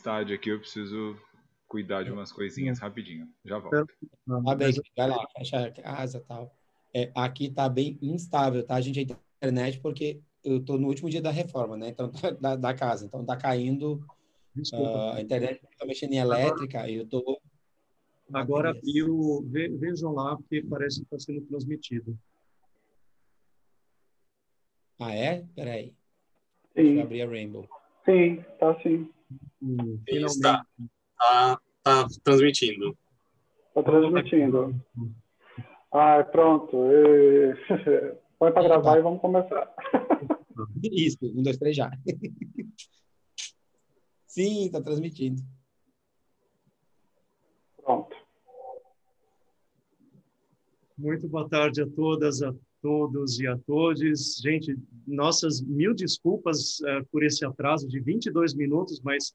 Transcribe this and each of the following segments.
estádio aqui, eu preciso cuidar de umas coisinhas rapidinho. Já volto. Tá bem, vai lá, fecha a casa e tal. É, aqui tá bem instável, tá? A gente a internet porque eu tô no último dia da reforma, né? Então, da, da casa. Então, tá caindo uh, a internet, tá mexendo em elétrica e eu tô... Agora abriu, vejam lá, porque parece que está sendo transmitido. Ah, é? Peraí. Sim. Deixa eu abrir a Rainbow. Sim, tá sim. Está. Tá, tá transmitindo. Tá transmitindo. Ah, pronto. E... Põe para gravar e vamos começar. Isso, um, dois, três, já. Sim, está transmitindo. Pronto. Muito boa tarde a todas, a todos e a todos. Gente, nossas mil desculpas uh, por esse atraso de 22 minutos, mas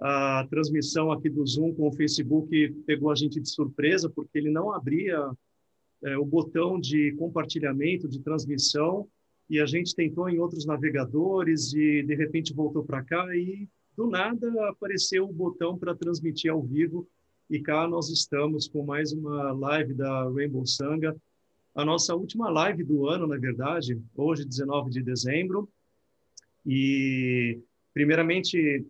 a transmissão aqui do Zoom com o Facebook pegou a gente de surpresa, porque ele não abria uh, o botão de compartilhamento, de transmissão, e a gente tentou em outros navegadores e de repente voltou para cá e do nada apareceu o botão para transmitir ao vivo e cá nós estamos com mais uma live da Rainbow Sanga a nossa última live do ano, na verdade, hoje, 19 de dezembro. E, primeiramente,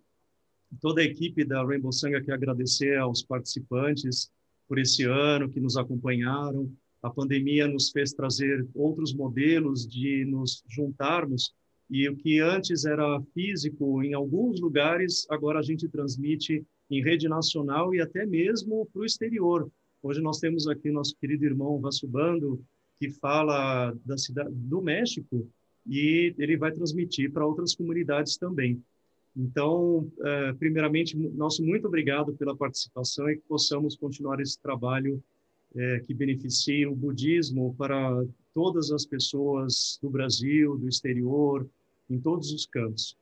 toda a equipe da Rainbow Sanga quer agradecer aos participantes por esse ano que nos acompanharam. A pandemia nos fez trazer outros modelos de nos juntarmos e o que antes era físico em alguns lugares, agora a gente transmite em rede nacional e até mesmo para o exterior. Hoje nós temos aqui nosso querido irmão Vassubando, que fala da cidade do México e ele vai transmitir para outras comunidades também. Então, eh, primeiramente, nosso muito obrigado pela participação e que possamos continuar esse trabalho eh, que beneficie o budismo para todas as pessoas do Brasil, do exterior, em todos os cantos.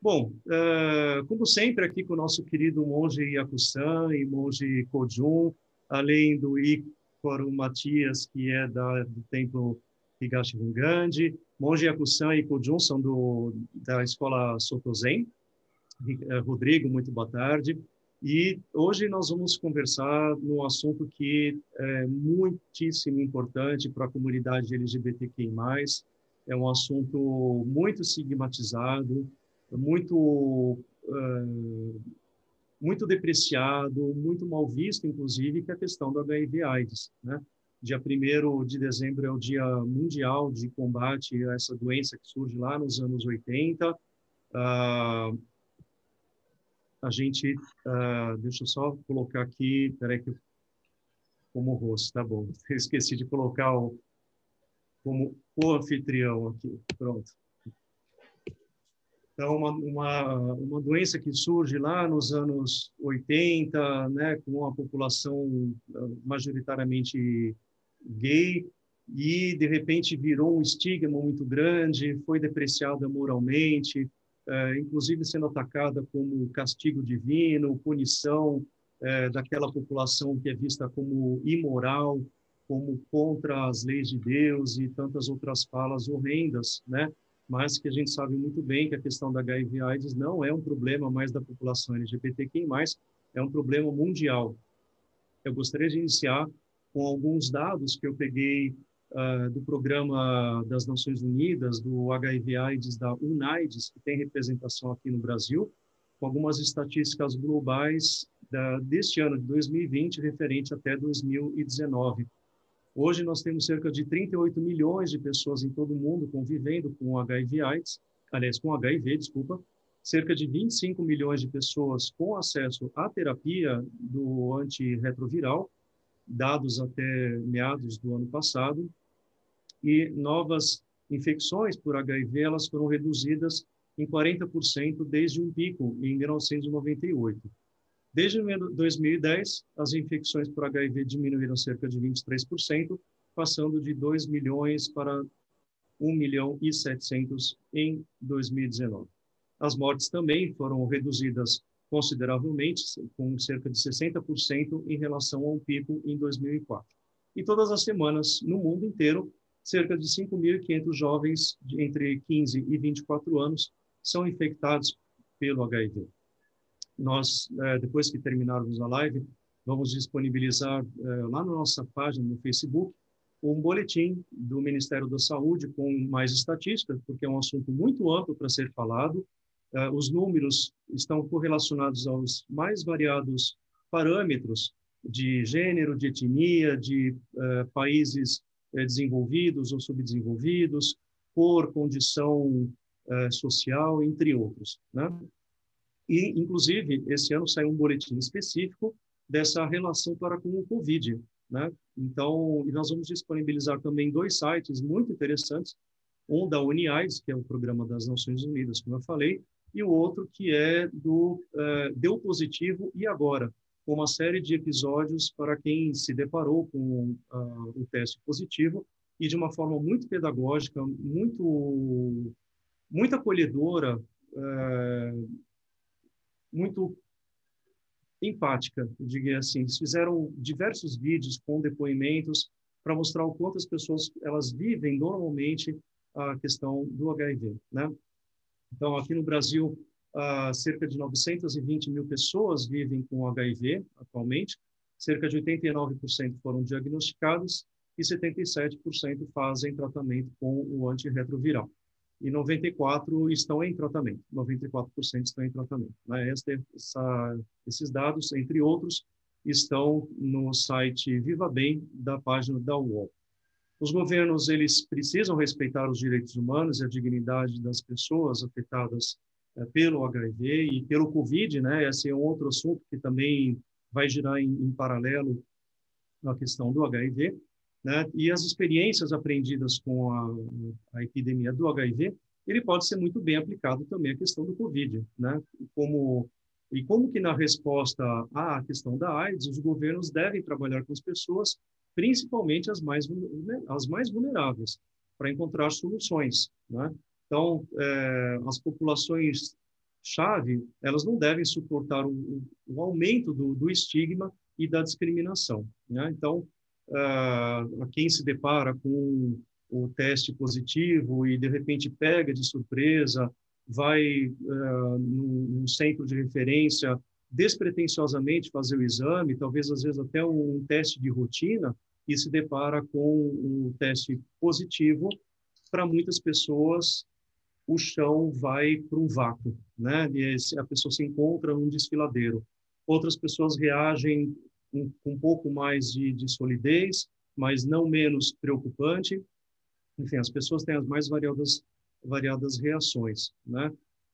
Bom, eh, como sempre, aqui com o nosso querido monge Yakusan e monge Kojun, além do Ícaro Matias, que é da, do templo Higashi Rungandi, Monge Yakusan e Kojun são do, da escola Sotozen. Eh, Rodrigo, muito boa tarde. E hoje nós vamos conversar num assunto que é muitíssimo importante para a comunidade LGBTQI+. É um assunto muito estigmatizado, muito uh, muito depreciado, muito mal visto, inclusive, que é a questão do HIV/AIDS. Né? Dia 1 de dezembro é o Dia Mundial de Combate a essa doença que surge lá nos anos 80. Ah, a gente, ah, deixa eu só colocar aqui, peraí que como rosto, tá bom. Eu esqueci de colocar o, como o anfitrião aqui, pronto. Então, uma, uma, uma doença que surge lá nos anos 80, né, com a população ah, majoritariamente gay, e de repente virou um estigma muito grande, foi depreciada moralmente, é, inclusive sendo atacada como castigo divino, punição é, daquela população que é vista como imoral, como contra as leis de Deus e tantas outras falas horrendas, né? Mas que a gente sabe muito bem que a questão da HIV/AIDS não é um problema mais da população LGBTQI+, é um problema mundial. Eu gostaria de iniciar com alguns dados que eu peguei uh, do programa das Nações Unidas, do HIV/AIDS da UNAIDS, que tem representação aqui no Brasil, com algumas estatísticas globais da, deste ano de 2020 referente até 2019. Hoje nós temos cerca de 38 milhões de pessoas em todo o mundo convivendo com HIV/AIDS, aliás, com HIV, desculpa, cerca de 25 milhões de pessoas com acesso à terapia do antirretroviral, dados até meados do ano passado, e novas infecções por HIV elas foram reduzidas em 40% desde um pico em 1998. Desde 2010, as infecções por HIV diminuíram cerca de 23%, passando de 2 milhões para 1 milhão e 700 em 2019. As mortes também foram reduzidas consideravelmente, com cerca de 60% em relação ao pico em 2004. E todas as semanas, no mundo inteiro, cerca de 5.500 jovens entre 15 e 24 anos são infectados pelo HIV. Nós, é, depois que terminarmos a live, vamos disponibilizar é, lá na nossa página no Facebook um boletim do Ministério da Saúde com mais estatísticas, porque é um assunto muito amplo para ser falado. É, os números estão correlacionados aos mais variados parâmetros de gênero, de etnia, de países desenvolvidos ou subdesenvolvidos, por condição social, entre outros. Né? E, inclusive, esse ano saiu um boletim específico dessa relação para com o Covid. Né? Então, nós vamos disponibilizar também dois sites muito interessantes, um da UNIAIDS, que é o Programa das Nações Unidas, como eu falei, e o outro que é do uh, Deu Positivo e Agora, com uma série de episódios para quem se deparou com uh, o teste positivo e de uma forma muito pedagógica, muito, muito acolhedora, uh, muito empática, eu diria assim. Eles fizeram diversos vídeos com depoimentos para mostrar o quanto as pessoas elas vivem normalmente a questão do HIV, né? Então, aqui no Brasil, uh, cerca de 920 mil pessoas vivem com HIV atualmente, cerca de 89% foram diagnosticados e 77% fazem tratamento com o antirretroviral e 94 estão em tratamento. 94% estão em tratamento. Né? Essa, essa, esses dados, entre outros, estão no site Viva Bem da página da UOL. Os governos eles precisam respeitar os direitos humanos e a dignidade das pessoas afetadas é, pelo HIV e pelo COVID, né? Esse é um outro assunto que também vai girar em, em paralelo na questão do HIV. Né? E as experiências aprendidas com a, a, epidemia do HIV, ele pode ser muito bem aplicado também à questão do COVID, né? Como e como que na resposta à questão da AIDS, os governos devem trabalhar com as pessoas, principalmente as mais as mais vulneráveis, para encontrar soluções, né? Então, é, as populações chave, elas não devem suportar o, o aumento do, do estigma e da discriminação, né? Então, a quem se depara com o teste positivo e de repente pega de surpresa, vai uh, num, centro de referência despretensiosamente fazer o exame, talvez às vezes até um teste de rotina, e se depara com um teste positivo, para muitas pessoas o chão vai para um vácuo, né? E a pessoa se encontra num desfiladeiro. Outras pessoas reagem um, um pouco mais de, de solidez, mas não menos preocupante. Enfim, as pessoas têm as mais variadas, variadas reações, né?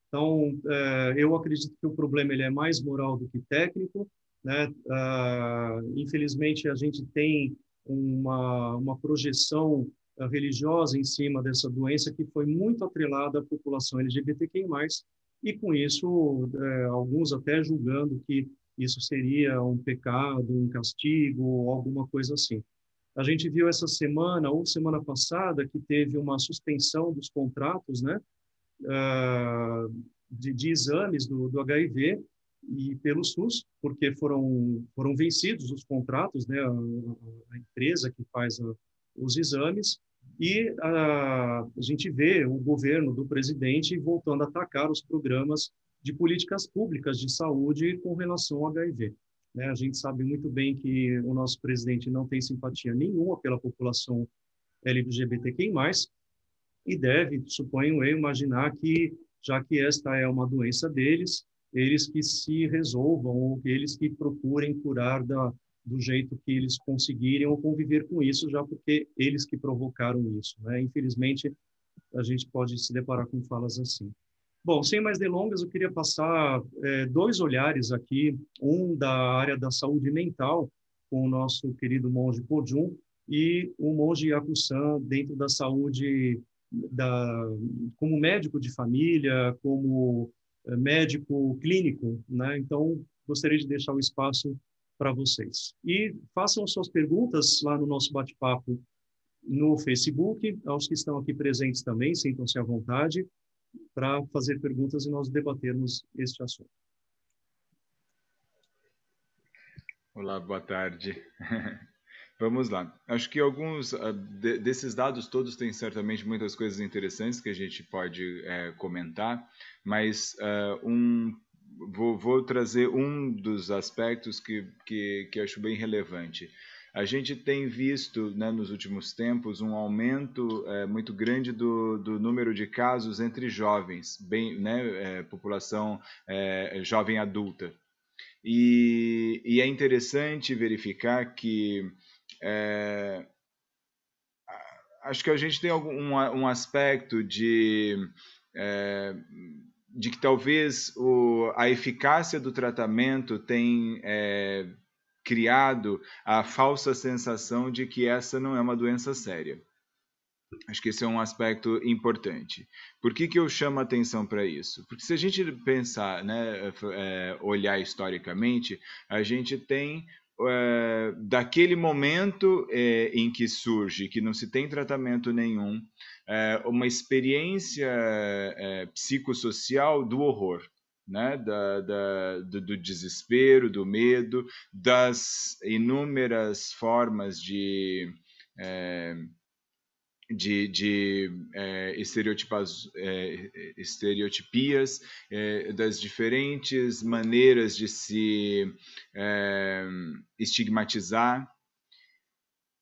Então, é, eu acredito que o problema ele é mais moral do que técnico, né? Ah, infelizmente, a gente tem uma, uma projeção ah, religiosa em cima dessa doença que foi muito atrelada à população LGBTQI+, e com isso, é, alguns até julgando que isso seria um pecado, um castigo, ou alguma coisa assim. A gente viu essa semana ou semana passada que teve uma suspensão dos contratos, né, uh, de, de, exames do, do, HIV e pelo SUS, porque foram foram vencidos os contratos, né, a, a empresa que faz a, os exames e a, a gente vê o governo do presidente voltando a atacar os programas de políticas públicas de saúde com relação ao HIV. Né? A gente sabe muito bem que o nosso presidente não tem simpatia nenhuma pela população LGBTQI+, e deve, suponho eu, imaginar que, já que esta é uma doença deles, eles que se resolvam, ou eles que procurem curar da, do jeito que eles conseguirem ou conviver com isso, já porque eles que provocaram isso. Né? Infelizmente, a gente pode se deparar com falas assim. Bom, sem mais delongas, eu queria passar é, dois olhares aqui, um da área da saúde mental, com o nosso querido monge Pojun, e o monge Yakusan dentro da saúde, da, como médico de família, como é, médico clínico, né? Então, gostaria de deixar o espaço para vocês. E façam suas perguntas lá no nosso bate-papo no Facebook, aos que estão aqui presentes também, sintam-se à vontade para fazer perguntas e nós debatermos este assunto. Olá, boa tarde. Vamos lá. Acho que alguns de, desses dados todos têm certamente muitas coisas interessantes que a gente pode é, comentar, mas uh, um vou, vou, trazer um dos aspectos que, que, que acho bem relevante. A gente tem visto né, nos últimos tempos um aumento é, muito grande do, do, número de casos entre jovens, bem, né, é, população é, jovem adulta. E, e, é interessante verificar que é, acho que a gente tem algum, um, um aspecto de, é, de que talvez o, a eficácia do tratamento tem é, criado a falsa sensação de que essa não é uma doença séria. Acho que esse é um aspecto importante. Por que, que eu chamo atenção para isso? Porque se a gente pensar, né, é, olhar historicamente, a gente tem é, daquele momento é, em que surge, que não se tem tratamento nenhum, é, uma experiência é, psicossocial do horror né? da, da do, do, desespero, do medo, das inúmeras formas de. É, de, de é, estereotipas, é, estereotipias, é, das diferentes maneiras de se estigmatizar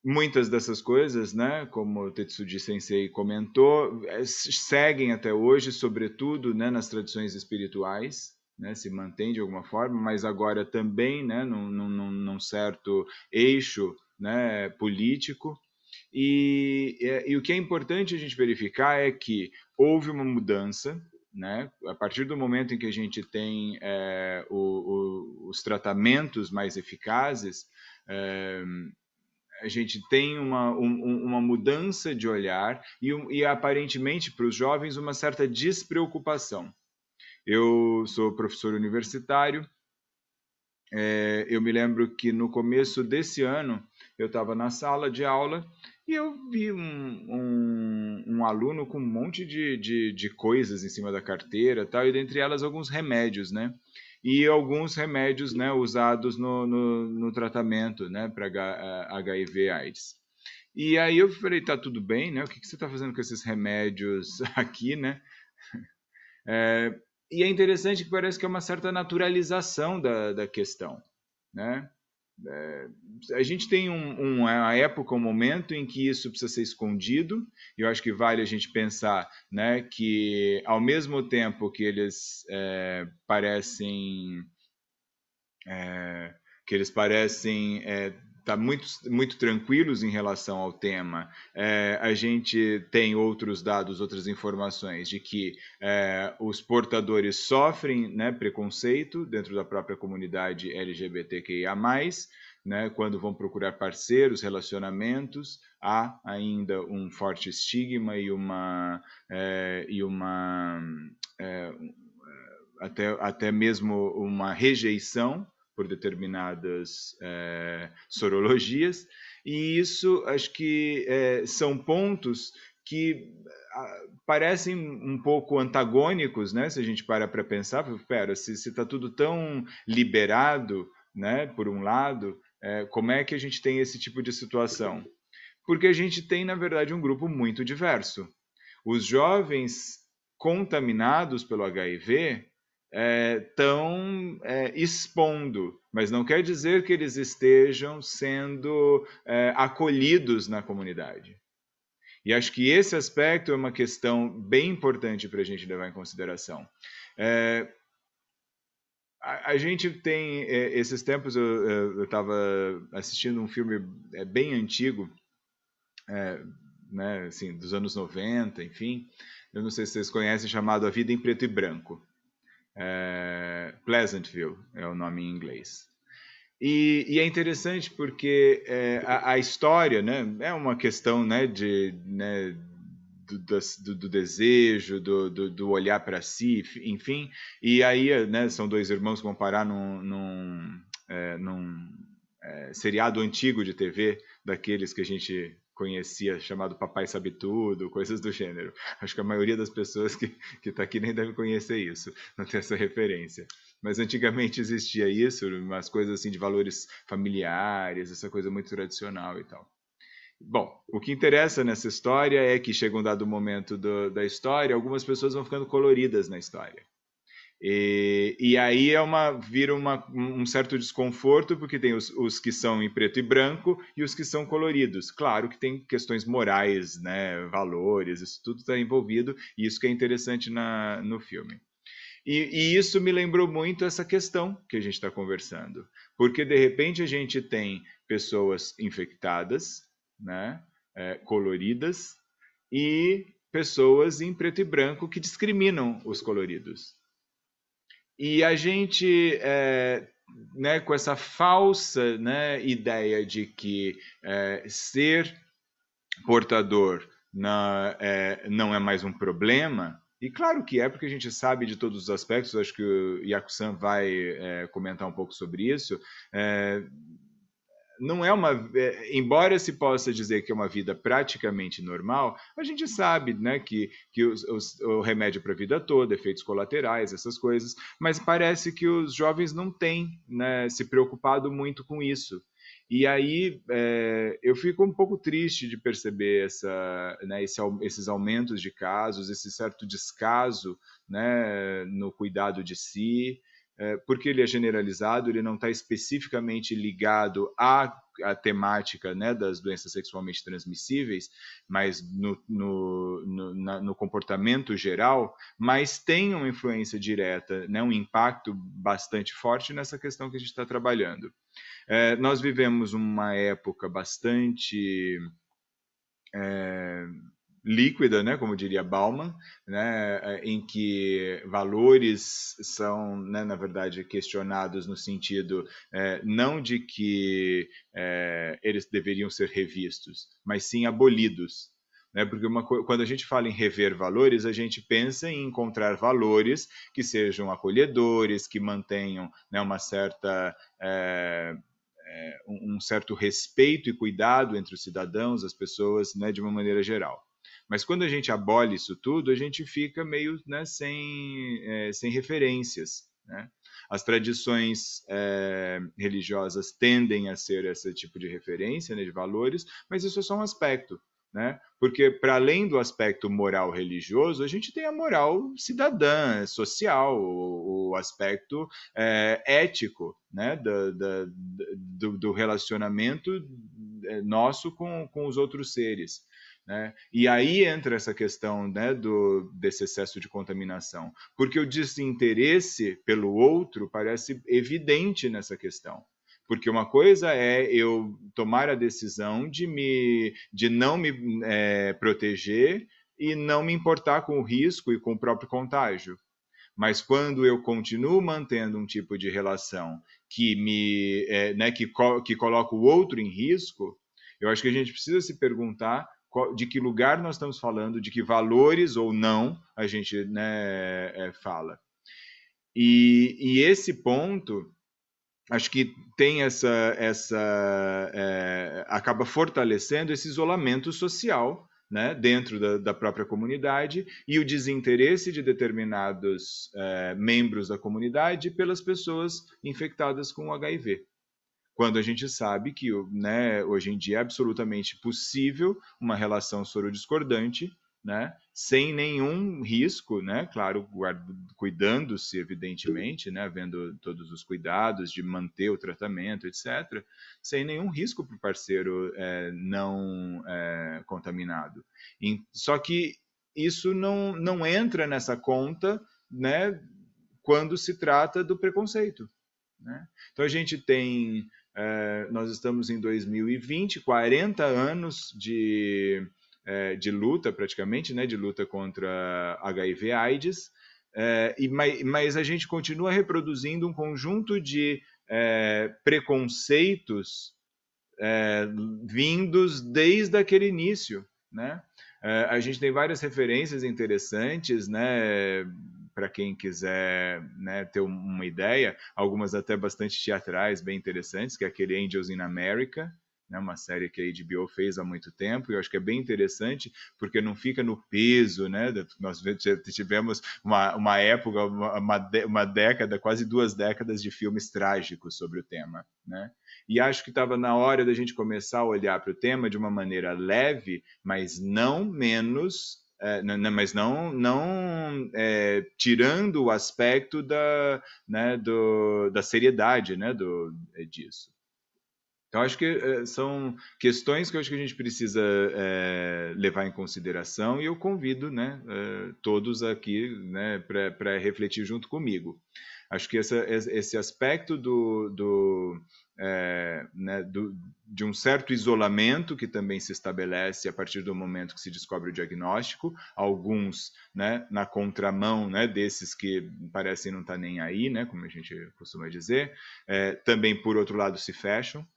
muitas dessas coisas, né, como o Tetsuji Sensei comentou, é, seguem até hoje, sobretudo né, nas tradições espirituais, né, se mantém de alguma forma, mas agora também né, num, num, num certo eixo né, político. E, e, e, o que é importante a gente verificar é que houve uma mudança, né? A partir do momento em que a gente tem é, o, o, os tratamentos mais eficazes, a gente tem uma, um, uma mudança de olhar e, e aparentemente para os jovens uma certa despreocupação. Eu sou professor universitário. É, eu me lembro que no começo desse ano eu estava na sala de aula e eu vi um, um, um, aluno com um monte de, de, de coisas em cima da carteira, tal, e dentre elas alguns remédios, né? E alguns remédios né, usados no, no, no tratamento né, para HIV AIDS. E aí eu falei, tá tudo bem, né? O que, que você está fazendo com esses remédios aqui, né? É, e é interessante que parece que é uma certa naturalização da, da questão, né? É, a gente tem um, uma época, um momento em que isso precisa ser escondido, e eu acho que vale a gente pensar né, que, ao mesmo tempo que eles é, parecem. É, que eles parecem é, tá muito, muito tranquilos em relação ao tema. É, a gente tem outros dados, outras informações de que é, os portadores sofrem né, preconceito dentro da própria comunidade LGBTQIA+, né, quando vão procurar parceiros, relacionamentos, há ainda um forte estigma e uma, é, e uma é, até, até mesmo uma rejeição por determinadas é, sorologias, e isso acho que é, são pontos que parecem um pouco antagônicos, né? Se a gente para para pensar, pera, se está tudo tão liberado, né? Por um lado, é, como é que a gente tem esse tipo de situação? Porque a gente tem, na verdade, um grupo muito diverso. Os jovens contaminados pelo HIV estão é, é, expondo, mas não quer dizer que eles estejam sendo é, acolhidos na comunidade. E acho que esse aspecto é uma questão bem importante para a gente levar em consideração. É, a, a, gente tem, é, esses tempos eu estava assistindo um filme é, bem antigo, né, assim, dos anos 90, enfim, eu não sei se vocês conhecem, chamado A Vida em Preto e Branco. É, Pleasantville é o nome em inglês. E, e é interessante porque é, a, a, história né, é uma questão né, de, né, do, do, do, desejo, do, do olhar para si, enfim. E aí né, são dois irmãos que vão parar num, num, é, num é, seriado antigo de TV, daqueles que a gente conhecia, chamado Papai Sabe Tudo, coisas do gênero. Acho que a maioria das pessoas que está aqui nem deve conhecer isso, não tem essa referência. Mas antigamente existia isso, umas coisas assim de valores familiares, essa coisa muito tradicional e tal. Bom, o que interessa nessa história é que chega um dado momento do, da história, algumas pessoas vão ficando coloridas na história. E, e aí é uma, vira uma, um certo desconforto, porque tem os, os, que são em preto e branco e os que são coloridos. Claro que tem questões morais, né, valores, isso tudo está envolvido, e isso que é interessante na, no filme. E, e, isso me lembrou muito essa questão que a gente está conversando, porque de repente a gente tem pessoas infectadas, né, é, coloridas, e pessoas em preto e branco que discriminam os coloridos. E a gente, é, né, com essa falsa né, ideia de que é, ser portador na, é, não é mais um problema, e claro que é, porque a gente sabe de todos os aspectos, acho que o Yaku-san vai é, comentar um pouco sobre isso. Não é uma. É, embora se possa dizer que é uma vida praticamente normal, a gente sabe né, que, que os, os, o remédio para a vida toda, efeitos colaterais, essas coisas, mas parece que os jovens não têm né, se preocupado muito com isso. E aí é, eu fico um pouco triste de perceber essa, né, esse, esses aumentos de casos, esse certo descaso né, no cuidado de si. É, porque ele é generalizado, ele não está especificamente ligado à, à temática né, das doenças sexualmente transmissíveis, mas no, no, no, na, no, comportamento geral, mas tem uma influência direta, né, um impacto bastante forte nessa questão que a gente está trabalhando. É, nós vivemos uma época bastante. É, líquida, né, como diria Bauman, né, é, em que valores são, né, na verdade, questionados no sentido é, não de que é, eles deveriam ser revistos, mas sim abolidos. Né, porque uma, quando a gente fala em rever valores, a gente pensa em encontrar valores que sejam acolhedores, que mantenham né, uma certa é, é, um certo respeito e cuidado entre os cidadãos, as pessoas, né, de uma maneira geral. Mas quando a gente abole isso tudo, a gente fica meio né, sem, é, sem referências. Né? As tradições é, religiosas tendem a ser esse tipo de referência, né, de valores, mas isso é só um aspecto. Né? Porque, para além do aspecto moral religioso, a gente tem a moral cidadã, social, o, o aspecto é, ético né? do, do, do relacionamento é, nosso com, com os outros seres. Né? E aí entra essa questão né, do, desse excesso de contaminação, porque o desinteresse pelo outro parece evidente nessa questão. Porque uma coisa é eu tomar a decisão de, me, de não me é, proteger e não me importar com o risco e com o próprio contágio. Mas quando eu continuo mantendo um tipo de relação que me é, né, que, que coloca o outro em risco, eu acho que a gente precisa se perguntar de que lugar nós estamos falando, de que valores ou não a gente né, é, fala. E, e, esse ponto, acho que tem essa, essa é, acaba fortalecendo esse isolamento social né, dentro da, da, própria comunidade e o desinteresse de determinados é, membros da comunidade pelas pessoas infectadas com HIV quando a gente sabe que né, hoje em dia é absolutamente possível uma relação sorodiscordante, né, sem nenhum risco, né, claro, cuidando-se, evidentemente, né, havendo todos os cuidados de manter o tratamento, etc., sem nenhum risco para o parceiro é, não é, contaminado. E, só que isso não, não entra nessa conta né, quando se trata do preconceito. Né? Então a gente tem é, nós estamos em 2020, 40 anos de, é, de luta, praticamente, né, de luta contra HIV/AIDS, é, e, mas a gente continua reproduzindo um conjunto de preconceitos vindos desde aquele início, né? A gente tem várias referências interessantes, né? Para quem quiser né, ter uma ideia, algumas até bastante teatrais, bem interessantes, que é aquele Angels in America, né, uma série que a HBO fez há muito tempo, e eu acho que é bem interessante, porque não fica no peso, né? Nós tivemos uma, uma época, uma, uma década, quase duas décadas de filmes trágicos sobre o tema, né? E acho que estava na hora da gente começar a olhar para o tema de uma maneira leve, mas não menos é, não, mas não, não é, tirando o aspecto da, né, do, da seriedade né, do, é, disso. Então, acho que é, são questões que eu acho que a gente precisa é, levar em consideração e eu convido né, é, todos aqui né, para refletir junto comigo. Acho que essa, esse aspecto do, do, é, né, do, de um certo isolamento que também se estabelece a partir do momento que se descobre o diagnóstico, alguns né, na contramão né, desses que parecem não estar tá nem aí, né, como a gente costuma dizer, é, também por outro lado se fecham,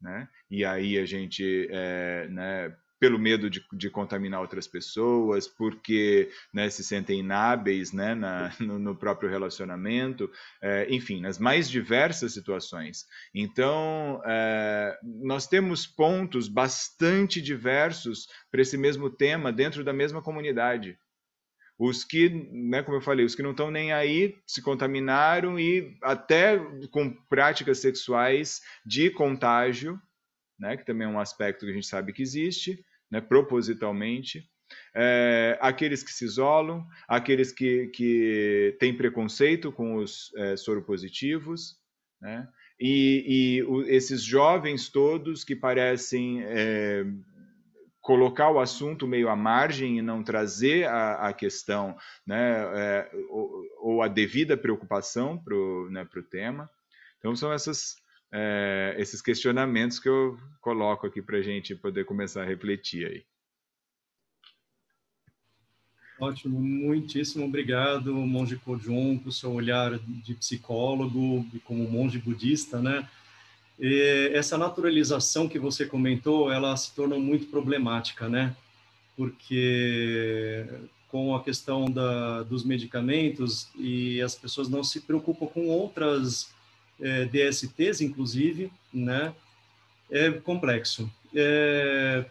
né, e aí a gente é, né, pelo medo de, de, contaminar outras pessoas, porque né, se sentem inábeis né, na, no, no, próprio relacionamento, é, enfim, nas mais diversas situações. Então, é, nós temos pontos bastante diversos para esse mesmo tema dentro da mesma comunidade. Os que, né, como eu falei, os que não estão nem aí se contaminaram e até com práticas sexuais de contágio, né, que também é um aspecto que a gente sabe que existe, né, propositalmente, é, aqueles que se isolam, aqueles que, que têm preconceito com os é, soropositivos, né, e, e o, esses jovens todos que parecem é, colocar o assunto meio à margem e não trazer a, a questão né, é, ou, ou, a devida preocupação para o né, tema. Então, são essas é, esses questionamentos que eu coloco aqui para a gente poder começar a refletir aí. Ótimo, muitíssimo obrigado, monge Kojun, por seu olhar de psicólogo e como monge budista, né? E essa naturalização que você comentou, ela se tornou muito problemática, né? Porque com a questão da, dos medicamentos e as pessoas não se preocupam com outras é, DSTs, inclusive, né? É complexo. É,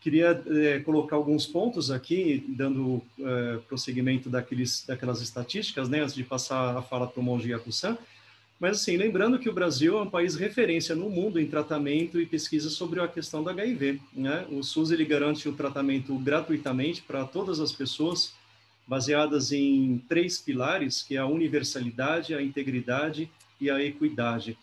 queria é, colocar alguns pontos aqui, dando é, prosseguimento daqueles, daquelas estatísticas, né, antes de passar a fala para o Monge Yakusan. Mas, assim, lembrando que o Brasil é um país referência no mundo em tratamento e pesquisa sobre a questão da HIV. Né? O SUS ele garante o tratamento gratuitamente para todas as pessoas, baseadas em três pilares, que é a universalidade, a integridade e a equidade.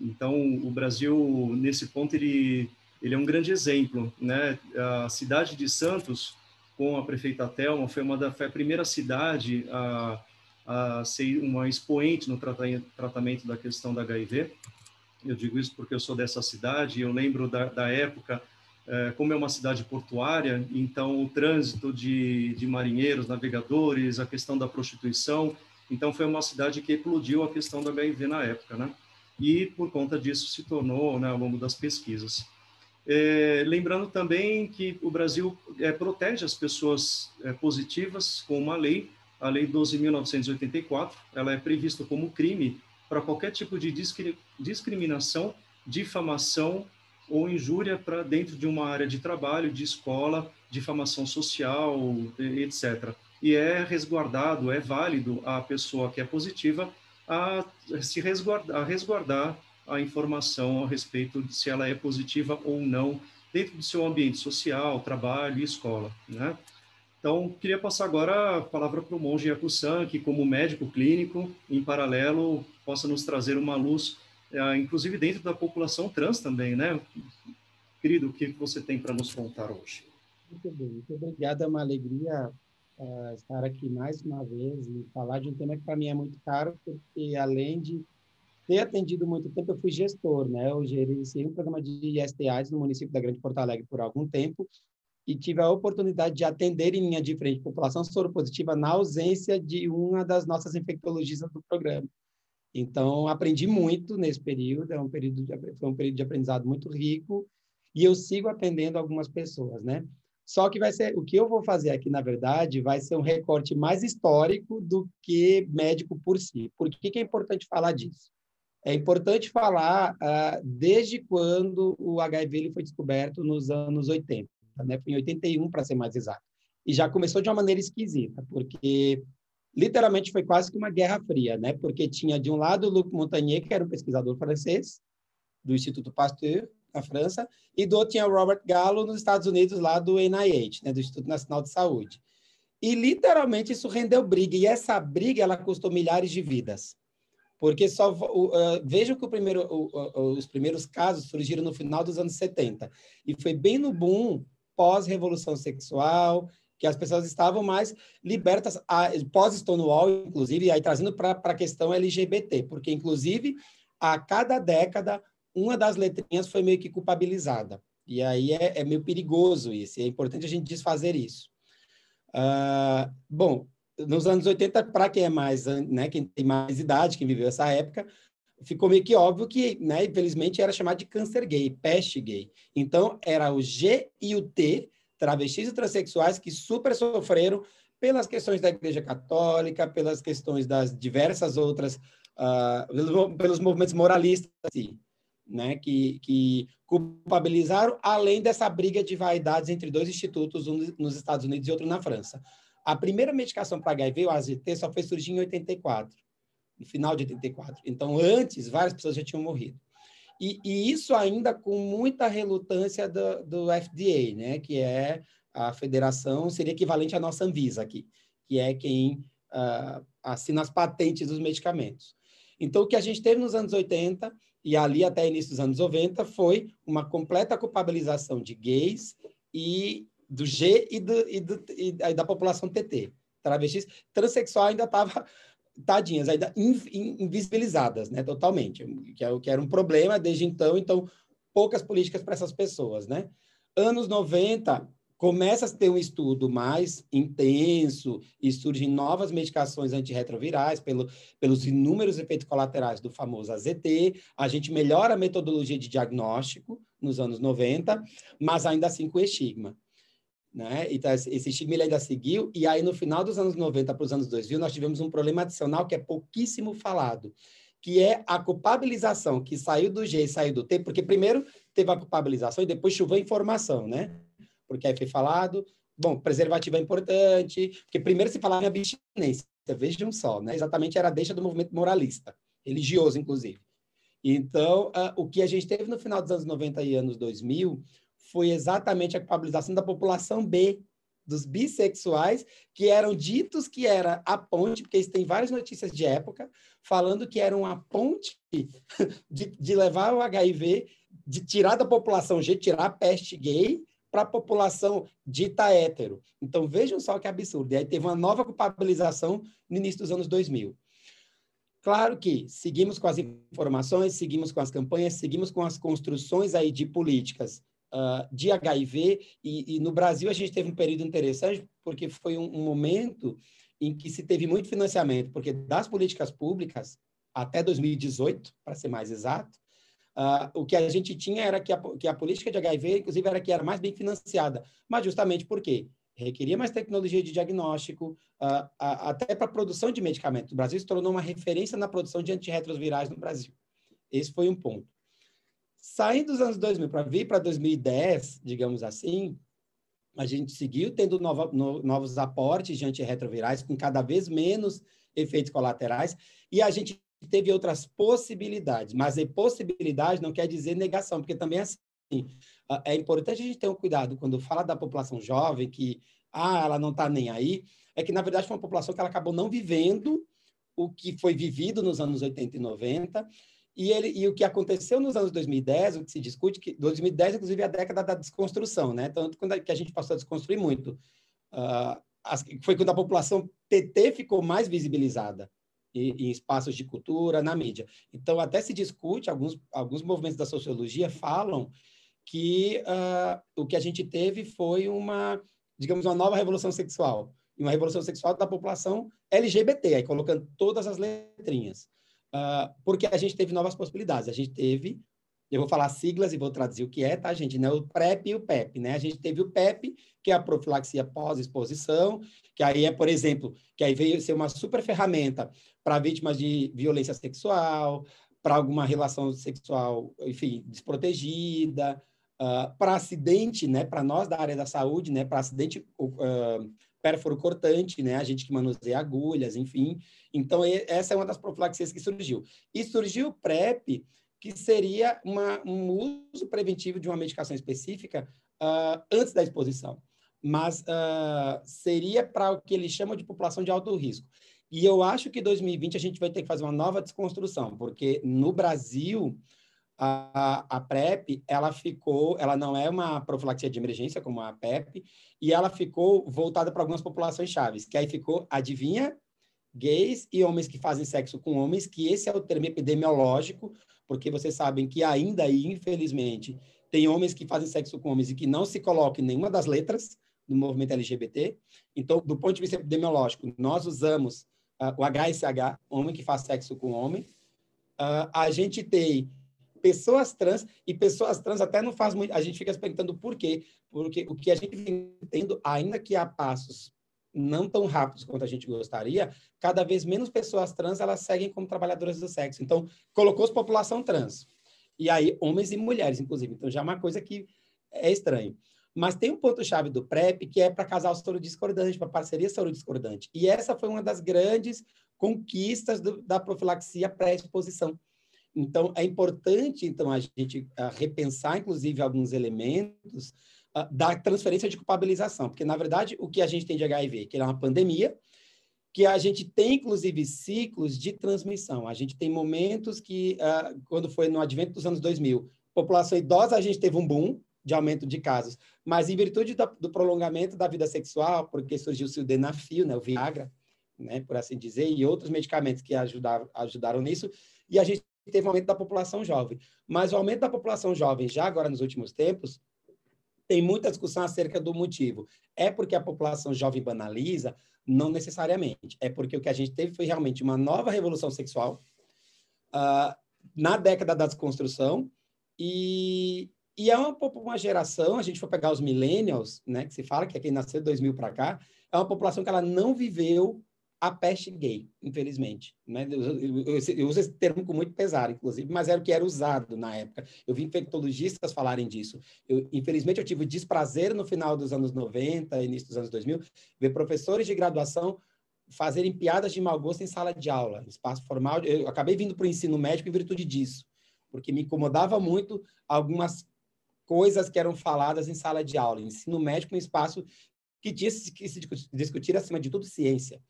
Então, o Brasil, nesse ponto, ele, ele é um grande exemplo. Né? A cidade de Santos, com a prefeita Thelma, foi, uma da, foi a primeira cidade a, a ser uma expoente no tratamento da questão da HIV. Eu digo isso porque eu sou dessa cidade e eu lembro da, da época, é, como é uma cidade portuária, então o trânsito de, de marinheiros, navegadores, a questão da prostituição, então, foi uma cidade que eclodiu a questão do HIV na época, né? E, por conta disso, se tornou, né, ao longo das pesquisas. É, lembrando também que o Brasil é, protege as pessoas é, positivas com uma lei, a Lei 12.984, ela é prevista como crime para qualquer tipo de discri discriminação, difamação ou injúria para dentro de uma área de trabalho, de escola, difamação social, etc e é resguardado, é válido a pessoa que é positiva a se resguardar, a resguardar a informação a respeito de se ela é positiva ou não dentro do seu ambiente social, trabalho e escola, né? Então, queria passar agora a palavra para o monge Yakusan, que como médico clínico, em paralelo, possa nos trazer uma luz, é, inclusive dentro da população trans também, né? Querido, o que você tem para nos contar hoje? Muito bem, muito obrigado, é uma alegria uh, estar aqui mais uma vez e falar de um tema que para mim é muito caro, porque além de ter atendido muito tempo, eu fui gestor, né? Eu gerenciei um programa de STAs no município da Grande Porto Alegre por algum tempo e tive a oportunidade de atender em linha de frente população soropositiva na ausência de uma das nossas infectologistas do programa. Então, aprendi muito nesse período, é um período de, foi um período de aprendizado muito rico e eu sigo atendendo algumas pessoas, né? Só que vai ser o que eu vou fazer aqui, na verdade, vai ser um recorte mais histórico do que médico por si. Por que, que é importante falar disso? É importante falar uh, desde quando o HIV foi descoberto nos anos 80, né? Foi em 81, para ser mais exato. E já começou de uma maneira esquisita, porque literalmente foi quase que uma guerra fria, né? Porque tinha de um lado o Luc Montagnier, que era um pesquisador francês do Instituto Pasteur, na França, e do outro tinha o Robert Gallo nos Estados Unidos, lá do NIH, né, do Instituto Nacional de Saúde. E literalmente isso rendeu briga. E essa briga ela custou milhares de vidas. Porque só uh, vejam que o primeiro, uh, os primeiros casos surgiram no final dos anos 70. E foi bem no boom pós-revolução sexual, que as pessoas estavam mais libertas, pós-Stonewall, inclusive, aí trazendo para a questão LGBT, porque, inclusive, a cada década, uma das letrinhas foi meio que culpabilizada. E aí é, é meio perigoso isso, é importante a gente desfazer isso. Uh, bom, nos anos 80, para quem é mais, né, quem tem mais idade, quem viveu essa época, ficou meio que óbvio que, né, infelizmente, era chamado de câncer gay, peste gay. Então, era o G e o T, travestis e transexuais, que super sofreram pelas questões da Igreja Católica, pelas questões das diversas outras, uh, pelos movimentos moralistas, assim, né, que, que culpabilizaram, além dessa briga de vaidades entre dois institutos, um nos Estados Unidos e outro na França. A primeira medicação para HIV, o AZT, só foi surgir em 84, no final de 84. Então, antes, várias pessoas já tinham morrido. E, e isso ainda com muita relutância do, do FDA, né? que é a federação, seria equivalente à nossa Anvisa aqui, que é quem uh, assina as patentes dos medicamentos. Então, o que a gente teve nos anos 80 e ali até início dos anos 90 foi uma completa culpabilização de gays e do G e, do, e, do, e da população TT. Travestis, transexual ainda estava tadinhas, ainda invisibilizadas, né, totalmente, que, é, que era um problema desde então, então poucas políticas para essas pessoas, né? Anos 90 começa a ter um estudo mais intenso e surgem novas medicações antirretrovirais pelo, pelos inúmeros efeitos colaterais do famoso AZT. A gente melhora a metodologia de diagnóstico nos anos 90, mas ainda assim com estigma. Né? Então, esse estigma ainda seguiu, e aí no final dos anos 90 para os anos 2000, nós tivemos um problema adicional que é pouquíssimo falado, que é a culpabilização, que saiu do G e saiu do T, porque primeiro teve a culpabilização e depois choveu informação, né? Porque aí foi falado, bom, preservativo é importante, porque primeiro se falava em abstinência, vejam só, né? Exatamente era a deixa do movimento moralista, religioso, inclusive. Então, uh, o que a gente teve no final dos anos 90 e anos 2000 foi exatamente a culpabilização da população B, dos bissexuais, que eram ditos que era a ponte, porque tem várias notícias de época falando que eram a ponte de, de levar o HIV, de tirar da população G, tirar a peste gay para a população dita hétero. Então vejam só que absurdo. E aí teve uma nova culpabilização no início dos anos 2000. Claro que seguimos com as informações, seguimos com as campanhas, seguimos com as construções aí de políticas uh, de HIV, e, e, no Brasil a gente teve um período interessante, porque foi um, um momento em que se teve muito financiamento, porque das políticas públicas, até 2018, para ser mais exato, Uh, o que a gente tinha era que a, que a política de HIV, inclusive, era que era mais bem financiada, mas justamente porque requeria mais tecnologia de diagnóstico, uh, uh, até para a produção de medicamentos. O Brasil se tornou uma referência na produção de antirretrovirais no Brasil. Esse foi um ponto. Saindo dos anos 2000 para vir para 2010, digamos assim, a gente seguiu tendo nova, no, novos aportes de antirretrovirais com cada vez menos efeitos colaterais e a gente teve outras possibilidades, mas a possibilidade não quer dizer negação, porque também é assim, é importante a gente ter um cuidado quando fala da população jovem que ah, ela não está nem aí, é que na verdade foi uma população que ela acabou não vivendo o que foi vivido nos anos 80 e 90 e, ele, e o que aconteceu nos anos 2010, o que se discute, que 2010, inclusive, é a década da desconstrução, né? Tanto que a gente passou a desconstruir muito. Uh, as, foi quando a população TT ficou mais visibilizada em, espaços de cultura, na mídia. Então, até se discute, alguns, alguns movimentos da sociologia falam que uh, o que a gente teve foi uma, digamos, uma nova revolução sexual. E uma revolução sexual da população LGBT, aí colocando todas as letrinhas. Uh, porque a gente teve novas possibilidades. A gente teve, eu vou falar siglas e vou traduzir o que é, tá, gente? Né? O PrEP e o PEP, né? A gente teve o PEP, que é a profilaxia pós-exposição, que aí é, por exemplo, que aí veio ser uma super ferramenta para vítimas de violência sexual, para alguma relação sexual, enfim, desprotegida, uh, para acidente, né? Para nós da área da saúde, né? Para acidente uh, pérfuro cortante, né? A gente que manuseia agulhas, enfim. Então, essa é uma das profilaxias que surgiu. E surgiu o PrEP, que seria uma, um uso preventivo de uma medicação específica uh, antes da exposição. mas uh, seria para o que eles chamam de população de alto risco. E eu acho que 2020 a gente vai ter que fazer uma nova desconstrução, porque no Brasil a, a PrEP, ela ficou, ela não é uma profilaxia de emergência como a PEP, e ela ficou voltada para algumas populações chaves, que aí ficou, adivinha, gays e homens que fazem sexo com homens, que esse é o termo epidemiológico, porque vocês sabem que ainda aí, infelizmente, tem homens que fazem sexo com homens e que não se colocam em nenhuma das letras do movimento LGBT. Então, do ponto de vista epidemiológico, nós usamos uh, o HSH, homem que faz sexo com homem. Uh, a gente tem pessoas trans, e pessoas trans até não faz muito, a gente fica se perguntando por quê, porque o que a gente vem tendo, ainda que há passos não tão rápidos quanto a gente gostaria, cada vez menos pessoas trans elas seguem como trabalhadoras do sexo. Então, colocou-se população trans. E aí, homens e mulheres, inclusive. Então, já é uma coisa que é estranho. Mas tem um ponto-chave do PrEP que é para casal soro discordante, para parceria soro discordante. E essa foi uma das grandes conquistas do, da profilaxia pré-exposição. Então, é importante, então, a gente uh, repensar, inclusive, alguns elementos da transferência de culpabilização, porque, na verdade, o que a gente tem de HIV, que é uma pandemia, que a gente tem, inclusive, ciclos de transmissão. A gente tem momentos que, uh, quando foi no advento dos anos 2000, população idosa, a gente teve um boom de aumento de casos, mas em virtude da, do prolongamento da vida sexual, porque surgiu o sildenafil, né, o Viagra, né, por assim dizer, e outros medicamentos que ajudaram, ajudaram nisso, e a gente teve um aumento da população jovem. Mas o aumento da população jovem, já agora nos últimos tempos, tem muita discussão acerca do motivo. É porque a população jovem banaliza? Não necessariamente. É porque o que a gente teve foi realmente uma nova revolução sexual uh, na década da desconstrução e, e é uma, uma geração, a gente for pegar os millennials, né, que se fala que é quem nasceu de 2000 para cá, é uma população que ela não viveu a peste gay, infelizmente. Né? Eu, uso esse termo com muito pesar, inclusive, mas era o que era usado na época. Eu vi infectologistas falarem disso. Eu, infelizmente, eu tive o desprazer no final dos anos 90, início dos anos 2000, ver professores de graduação fazerem piadas de mau gosto em sala de aula, espaço formal. Eu acabei vindo para o ensino médico em virtude disso, porque me incomodava muito algumas coisas que eram faladas em sala de aula. Ensino médico um espaço que tinha que se discutir, acima de tudo, ciência.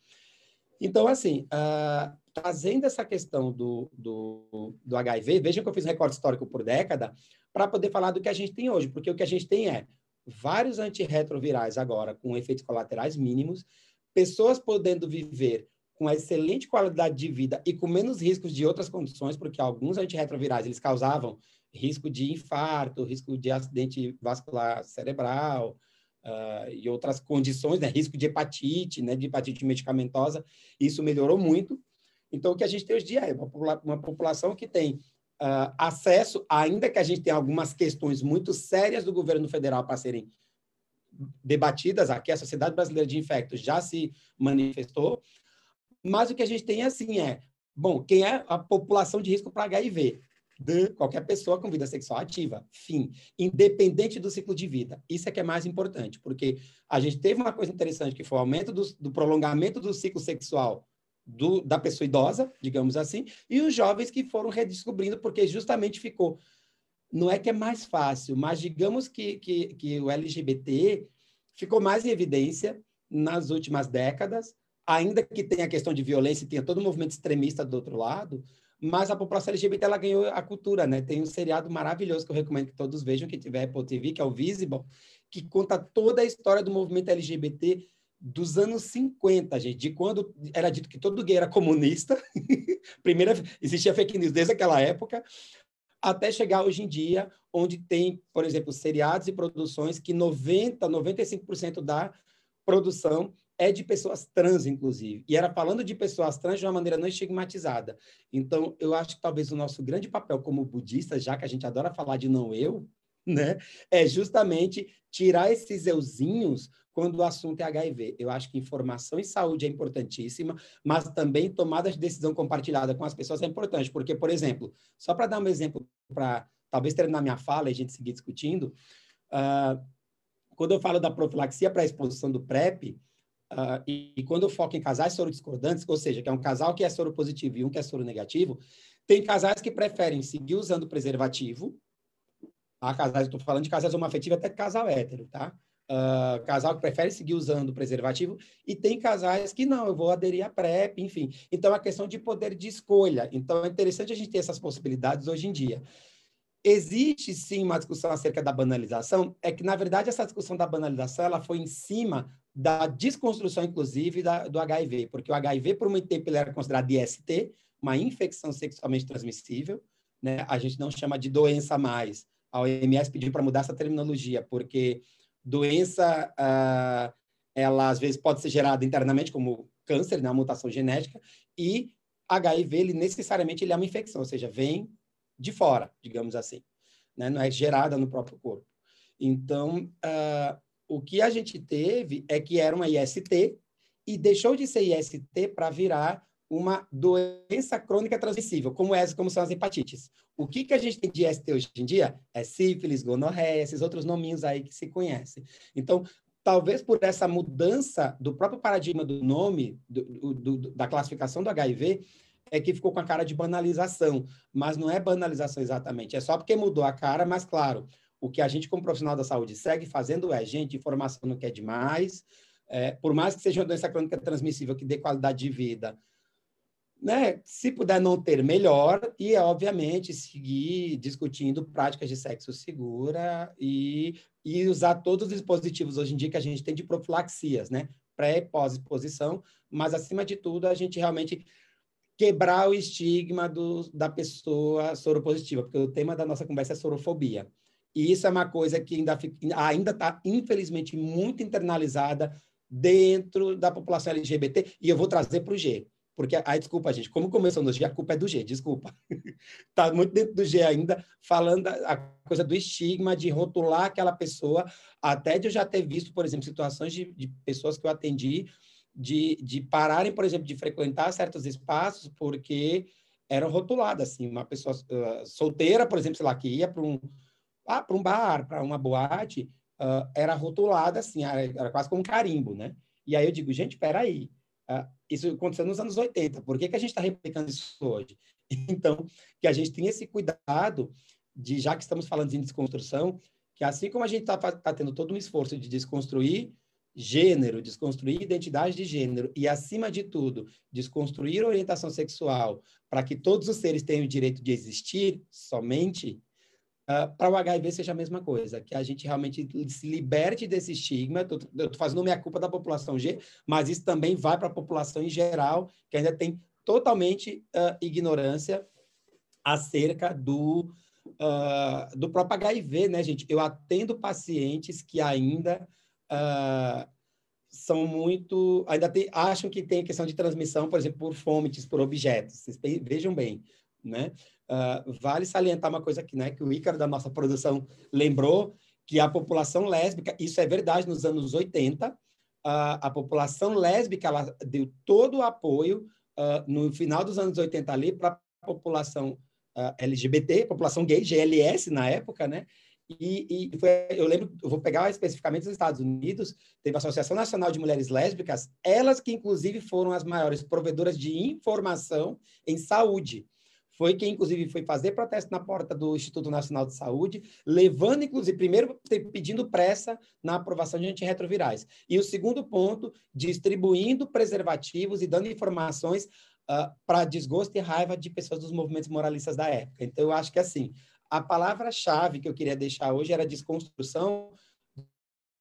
Então, assim, uh, trazendo essa questão do, do, do HIV, vejam que eu fiz um recorte histórico por década para poder falar do que a gente tem hoje, porque o que a gente tem é vários antirretrovirais agora com efeitos colaterais mínimos, pessoas podendo viver com excelente qualidade de vida e com menos riscos de outras condições, porque alguns antirretrovirais eles causavam risco de infarto, risco de acidente vascular cerebral, uh, e outras condições, né, risco de hepatite, né, de hepatite medicamentosa, isso melhorou muito. Então, o que a gente tem hoje em dia é uma, uma população que tem uh, acesso, ainda que a gente tenha algumas questões muito sérias do governo federal para serem debatidas, aqui a Sociedade Brasileira de Infectos já se manifestou, mas o que a gente tem assim é, bom, quem é a população de risco para HIV? De qualquer pessoa com vida sexual ativa. Fim. Independente do ciclo de vida. Isso é que é mais importante, porque a gente teve uma coisa interessante, que foi o aumento do, do prolongamento do ciclo sexual do, da pessoa idosa, digamos assim, e os jovens que foram redescobrindo, porque justamente ficou. Não é que é mais fácil, mas digamos que, que, que o LGBT ficou mais em evidência nas últimas décadas, ainda que tenha a questão de violência e tenha todo o movimento extremista do outro lado, mas a população LGBT ela ganhou a cultura, né? Tem um seriado maravilhoso que eu recomendo que todos vejam, que tiver Apple TV, que é o Visible, que conta toda a história do movimento LGBT dos anos 50, gente, de quando era dito que todo gay era comunista. Primeira existia fake news desde aquela época, até chegar hoje em dia, onde tem, por exemplo, seriados e produções que 90, 95% da produção é de pessoas trans, inclusive. E era falando de pessoas trans de uma maneira não estigmatizada. Então, eu acho que talvez o nosso grande papel como budista, já que a gente adora falar de não eu, né, é justamente tirar esses euzinhos quando o assunto é HIV. Eu acho que informação e saúde é importantíssima, mas também tomada de decisão compartilhada com as pessoas é importante, porque, por exemplo, só para dar um exemplo, para talvez terminar minha fala e a gente seguir discutindo, uh, quando eu falo da profilaxia para a exposição do PrEP, Uh, e, e, quando eu foco em casais sorodiscordantes, ou seja, que é um casal que é soro positivo e um que é soro negativo, tem casais que preferem seguir usando preservativo. Há casais, estou falando de casais homoafetivos até casal hétero, tá? uh, casal que prefere seguir usando preservativo, e tem casais que não, eu vou aderir à PrEP, enfim. Então, é questão de poder de escolha. Então, é interessante a gente ter essas possibilidades hoje em dia. Existe, sim, uma discussão acerca da banalização, é que, na verdade, essa discussão da banalização ela foi em cima da desconstrução, inclusive, da, do HIV, porque o HIV, por muito tempo, ele era considerado IST, uma infecção sexualmente transmissível, né? a gente não chama de doença mais. A OMS pediu para mudar essa terminologia, porque doença, uh, ela às vezes pode ser gerada internamente, como câncer, né, uma mutação genética, e HIV, ele necessariamente ele é uma infecção, ou seja, vem de fora, digamos assim, né? não é gerada no próprio corpo. Então, uh, o que a gente teve é que era uma IST e deixou de ser IST para virar uma doença crônica transmissível, como, é, como são as hepatites. O que, que a gente tem de IST hoje em dia? É sífilis, gonorreia, esses outros nominhos aí que se conhecem. Então, talvez por essa mudança do próprio paradigma do nome, do, do, da classificação do HIV, é que ficou com a cara de banalização. Mas não é banalização exatamente, é só porque mudou a cara, mas claro, o que a gente, como profissional da saúde, segue fazendo é, gente, informação não quer demais, é, por mais que seja uma doença crônica transmissível que dê qualidade de vida, né, se puder não ter, melhor, e, obviamente, seguir discutindo práticas de sexo segura e, e usar todos os dispositivos hoje em dia que a gente tem de profilaxias, né, pré e pós-exposição, mas, acima de tudo, a gente realmente quebrar o estigma do, da pessoa soropositiva, porque o tema da nossa conversa é sorofobia. E isso é uma coisa que ainda está, infelizmente, muito internalizada dentro da população LGBT, e eu vou trazer para o G. Porque, ai, desculpa, gente, como começou no G, a culpa é do G, desculpa. Está muito dentro do G ainda, falando a coisa do estigma, de rotular aquela pessoa, até de eu já ter visto, por exemplo, situações de, de pessoas que eu atendi, de, de pararem, por exemplo, de frequentar certos espaços, porque eram rotuladas, assim, uma pessoa uh, solteira, por exemplo, sei lá, que ia para um, ah, um bar, para uma boate, uh, era rotulada, assim, era, era, quase como um carimbo, né? E aí eu digo, gente, espera aí, Uh, isso aconteceu nos anos 80. Por que, que a gente está replicando isso hoje? Então, que a gente tenha esse cuidado de, já que estamos falando em desconstrução, que assim como a gente está tá tendo todo um esforço de desconstruir gênero, desconstruir identidade de gênero e, acima de tudo, desconstruir orientação sexual para que todos os seres tenham o direito de existir somente, Uh, ah, para o HIV seja a mesma coisa, que a gente realmente se liberte desse estigma. Eu estou fazendo minha culpa da população G, mas isso também vai para a população em geral, que ainda tem totalmente uh, ignorância acerca do, uh, do próprio HIV, né, gente? Eu atendo pacientes que ainda são muito, ainda tem, acham que tem questão de transmissão, por exemplo, por fomites, por objetos. Vocês vejam bem, né? Uh, vale salientar uma coisa aqui, né, que o Ícaro da nossa produção lembrou, que a população lésbica, isso é verdade, nos anos 80, uh, a população lésbica ela deu todo o apoio uh, no final dos anos 80 ali para a população LGBT, população gay, GLS na época, né? E, e foi, eu lembro, eu vou pegar especificamente os Estados Unidos, teve a Associação Nacional de Mulheres Lésbicas, elas que inclusive foram as maiores provedoras de informação em saúde foi quem, inclusive, foi fazer protesto na porta do Instituto Nacional de Saúde, levando, inclusive, primeiro pedindo pressa na aprovação de antirretrovirais. E o segundo ponto, distribuindo preservativos e dando informações uh, para desgosto e raiva de pessoas dos movimentos moralistas da época. Então, eu acho que, assim, a palavra-chave que eu queria deixar hoje era desconstrução,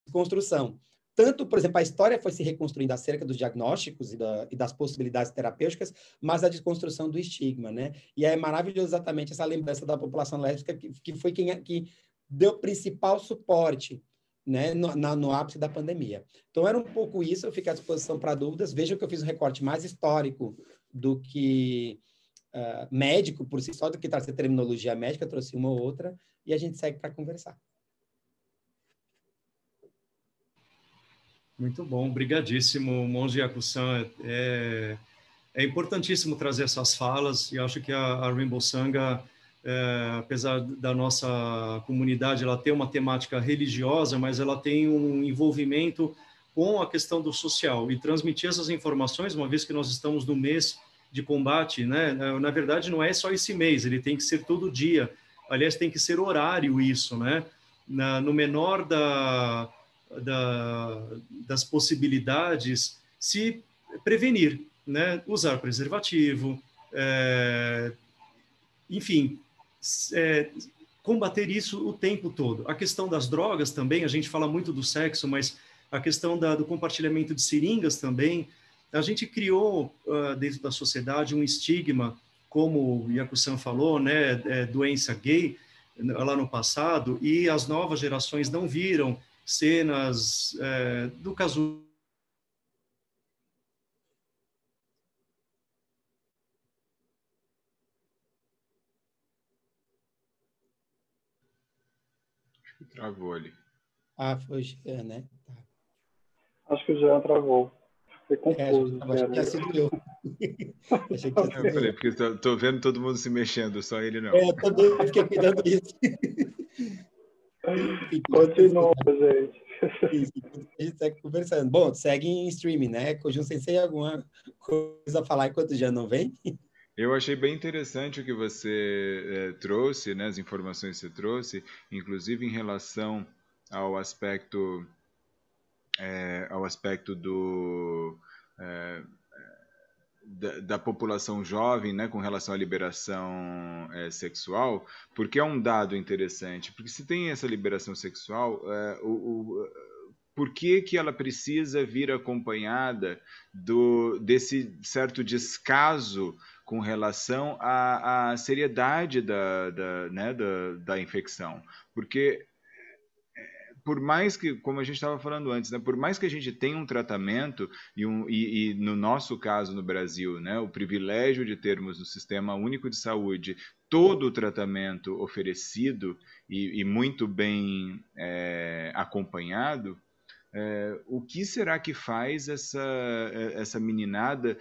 desconstrução tanto, por exemplo, a história foi se reconstruindo acerca dos diagnósticos e, da, e, das possibilidades terapêuticas, mas a desconstrução do estigma, né? E é maravilhoso exatamente essa lembrança da população lésbica, que, que foi quem que deu principal suporte né, no, na, no ápice da pandemia. Então, era um pouco isso, eu fico à disposição para dúvidas. Vejam que eu fiz um recorte mais histórico do que uh, médico, por si só, do que trazer terminologia médica, trouxe uma ou outra, e a gente segue para conversar. Muito bom, brigadíssimo, Monge Yakusan. É, é importantíssimo trazer essas falas e acho que a, a Rainbow Sangha, é, apesar da nossa comunidade ela ter uma temática religiosa, mas ela tem um envolvimento com a questão do social e transmitir essas informações, uma vez que nós estamos no mês de combate, né? Na verdade, não é só esse mês, ele tem que ser todo dia. Aliás, tem que ser horário isso, né? Na, no menor da da, das possibilidades, se prevenir, né? Usar preservativo, é, enfim, é, combater isso o tempo todo. A questão das drogas também, a gente fala muito do sexo, mas a questão da, do compartilhamento de seringas também, a gente criou uh, dentro da sociedade um estigma, como o Yakusan falou, né, é, doença gay lá no passado, e as novas gerações não viram cenas é, do caso Travou ali. Ah, foi é, né? Tá. Acho que o Jean travou. Fiquei É, confuso. acho que tinha sido eu. Achei que tinha Eu sido falei, eu. porque tô, tô vendo todo mundo se mexendo, só ele não. É, eu também fiquei cuidando disso. Continua, gente. Isso, a gente segue conversando. Bom, segue em streaming, né? Conjun Sensei, alguma coisa a falar enquanto já não vem? Eu achei bem interessante o que você eh, trouxe, né, as informações que você trouxe, inclusive em relação ao aspecto, eh, ao aspecto do, eh, da, da população jovem, né, com relação à liberação eh, sexual, porque é um dado interessante. Porque se tem essa liberação sexual, eh, o, o, por que, que ela precisa vir acompanhada do, desse certo descaso com relação à, à seriedade da, da, né, da, da infecção. Porque por mais que, como a gente estava falando antes, né, por mais que a gente tenha um tratamento, e, um, e, e, no nosso caso no Brasil, né, o privilégio de termos no Sistema Único de Saúde todo o tratamento oferecido e, e muito bem é, acompanhado, é, o que será que faz essa, essa meninada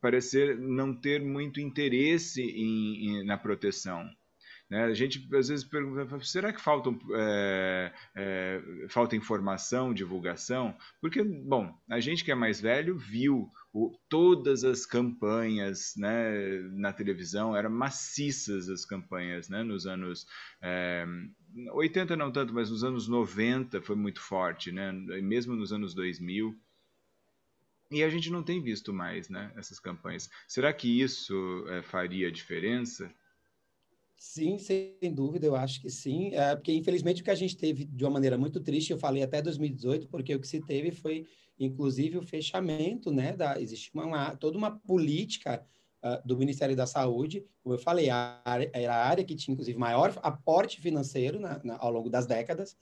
parecer não ter muito interesse em, em, na proteção? Né? A gente às vezes pergunta, será que faltam, é, é, falta informação, divulgação? Porque, bom, a gente que é mais velho viu o, todas as campanhas né, na televisão, eram maciças as campanhas né, nos anos é, 80 não tanto, mas nos anos 90 foi muito forte, né, mesmo nos anos 2000. E a gente não tem visto mais né, essas campanhas. Será que isso é, faria diferença? Sim, sem dúvida, eu acho que sim. É, porque, infelizmente, o que a gente teve de uma maneira muito triste, eu falei até 2018, porque o que se teve foi, inclusive, o fechamento, né? Da, existe uma, uma toda uma política uh, do Ministério da Saúde, como eu falei, a área, era a área que tinha, inclusive, maior aporte financeiro na, na, ao longo das décadas,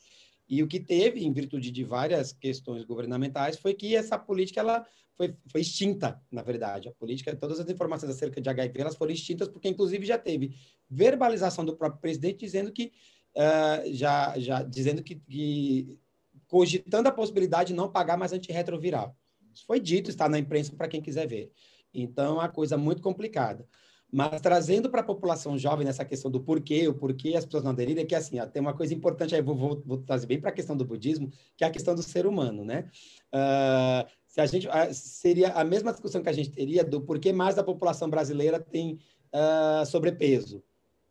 e o que teve, em virtude de várias questões governamentais, foi que essa política ela foi, foi extinta, na verdade. A política, todas as informações acerca de HIV elas foram extintas, porque, inclusive, já teve verbalização do próprio presidente dizendo que, uh, já, já dizendo que, que, cogitando a possibilidade de não pagar mais antirretroviral. Isso foi dito, está na imprensa para quem quiser ver. Então, é uma coisa muito complicada. Mas trazendo para a população jovem nessa questão do porquê, o porquê as pessoas não aderirem, é que assim, ó, tem uma coisa importante aí, vou, vou, vou trazer bem para a questão do budismo, que é a questão do ser humano, né? Uh, se a gente seria a mesma discussão que a gente teria do porquê mais da população brasileira tem uh, sobrepeso,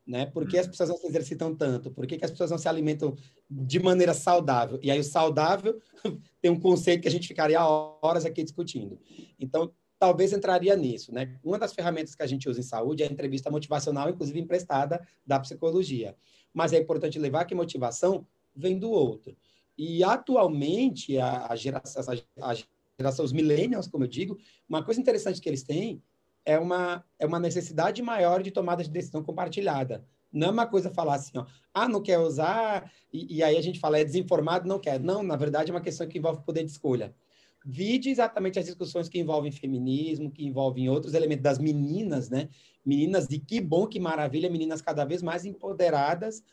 né? Por que as pessoas não se exercitam tanto? Por que, que as pessoas não se alimentam de maneira saudável? E aí o saudável tem um conceito que a gente ficaria horas aqui discutindo. Então, talvez entraria nisso, né? Uma das ferramentas que a gente usa em saúde é a entrevista motivacional, inclusive emprestada da psicologia. Mas é importante levar que motivação vem do outro. E atualmente a, a geração, a geração, os millennials, como eu digo, uma coisa interessante que eles têm é uma, é uma necessidade maior de tomada de decisão compartilhada. Não é uma coisa falar assim, ó, ah, não quer usar, e, e aí a gente fala, é desinformado, não quer. Não, na verdade é uma questão que envolve poder de escolha. Vide exatamente as discussões que envolvem feminismo, que envolvem outros elementos das meninas, né? Meninas de que bom, que maravilha, meninas cada vez mais empoderadas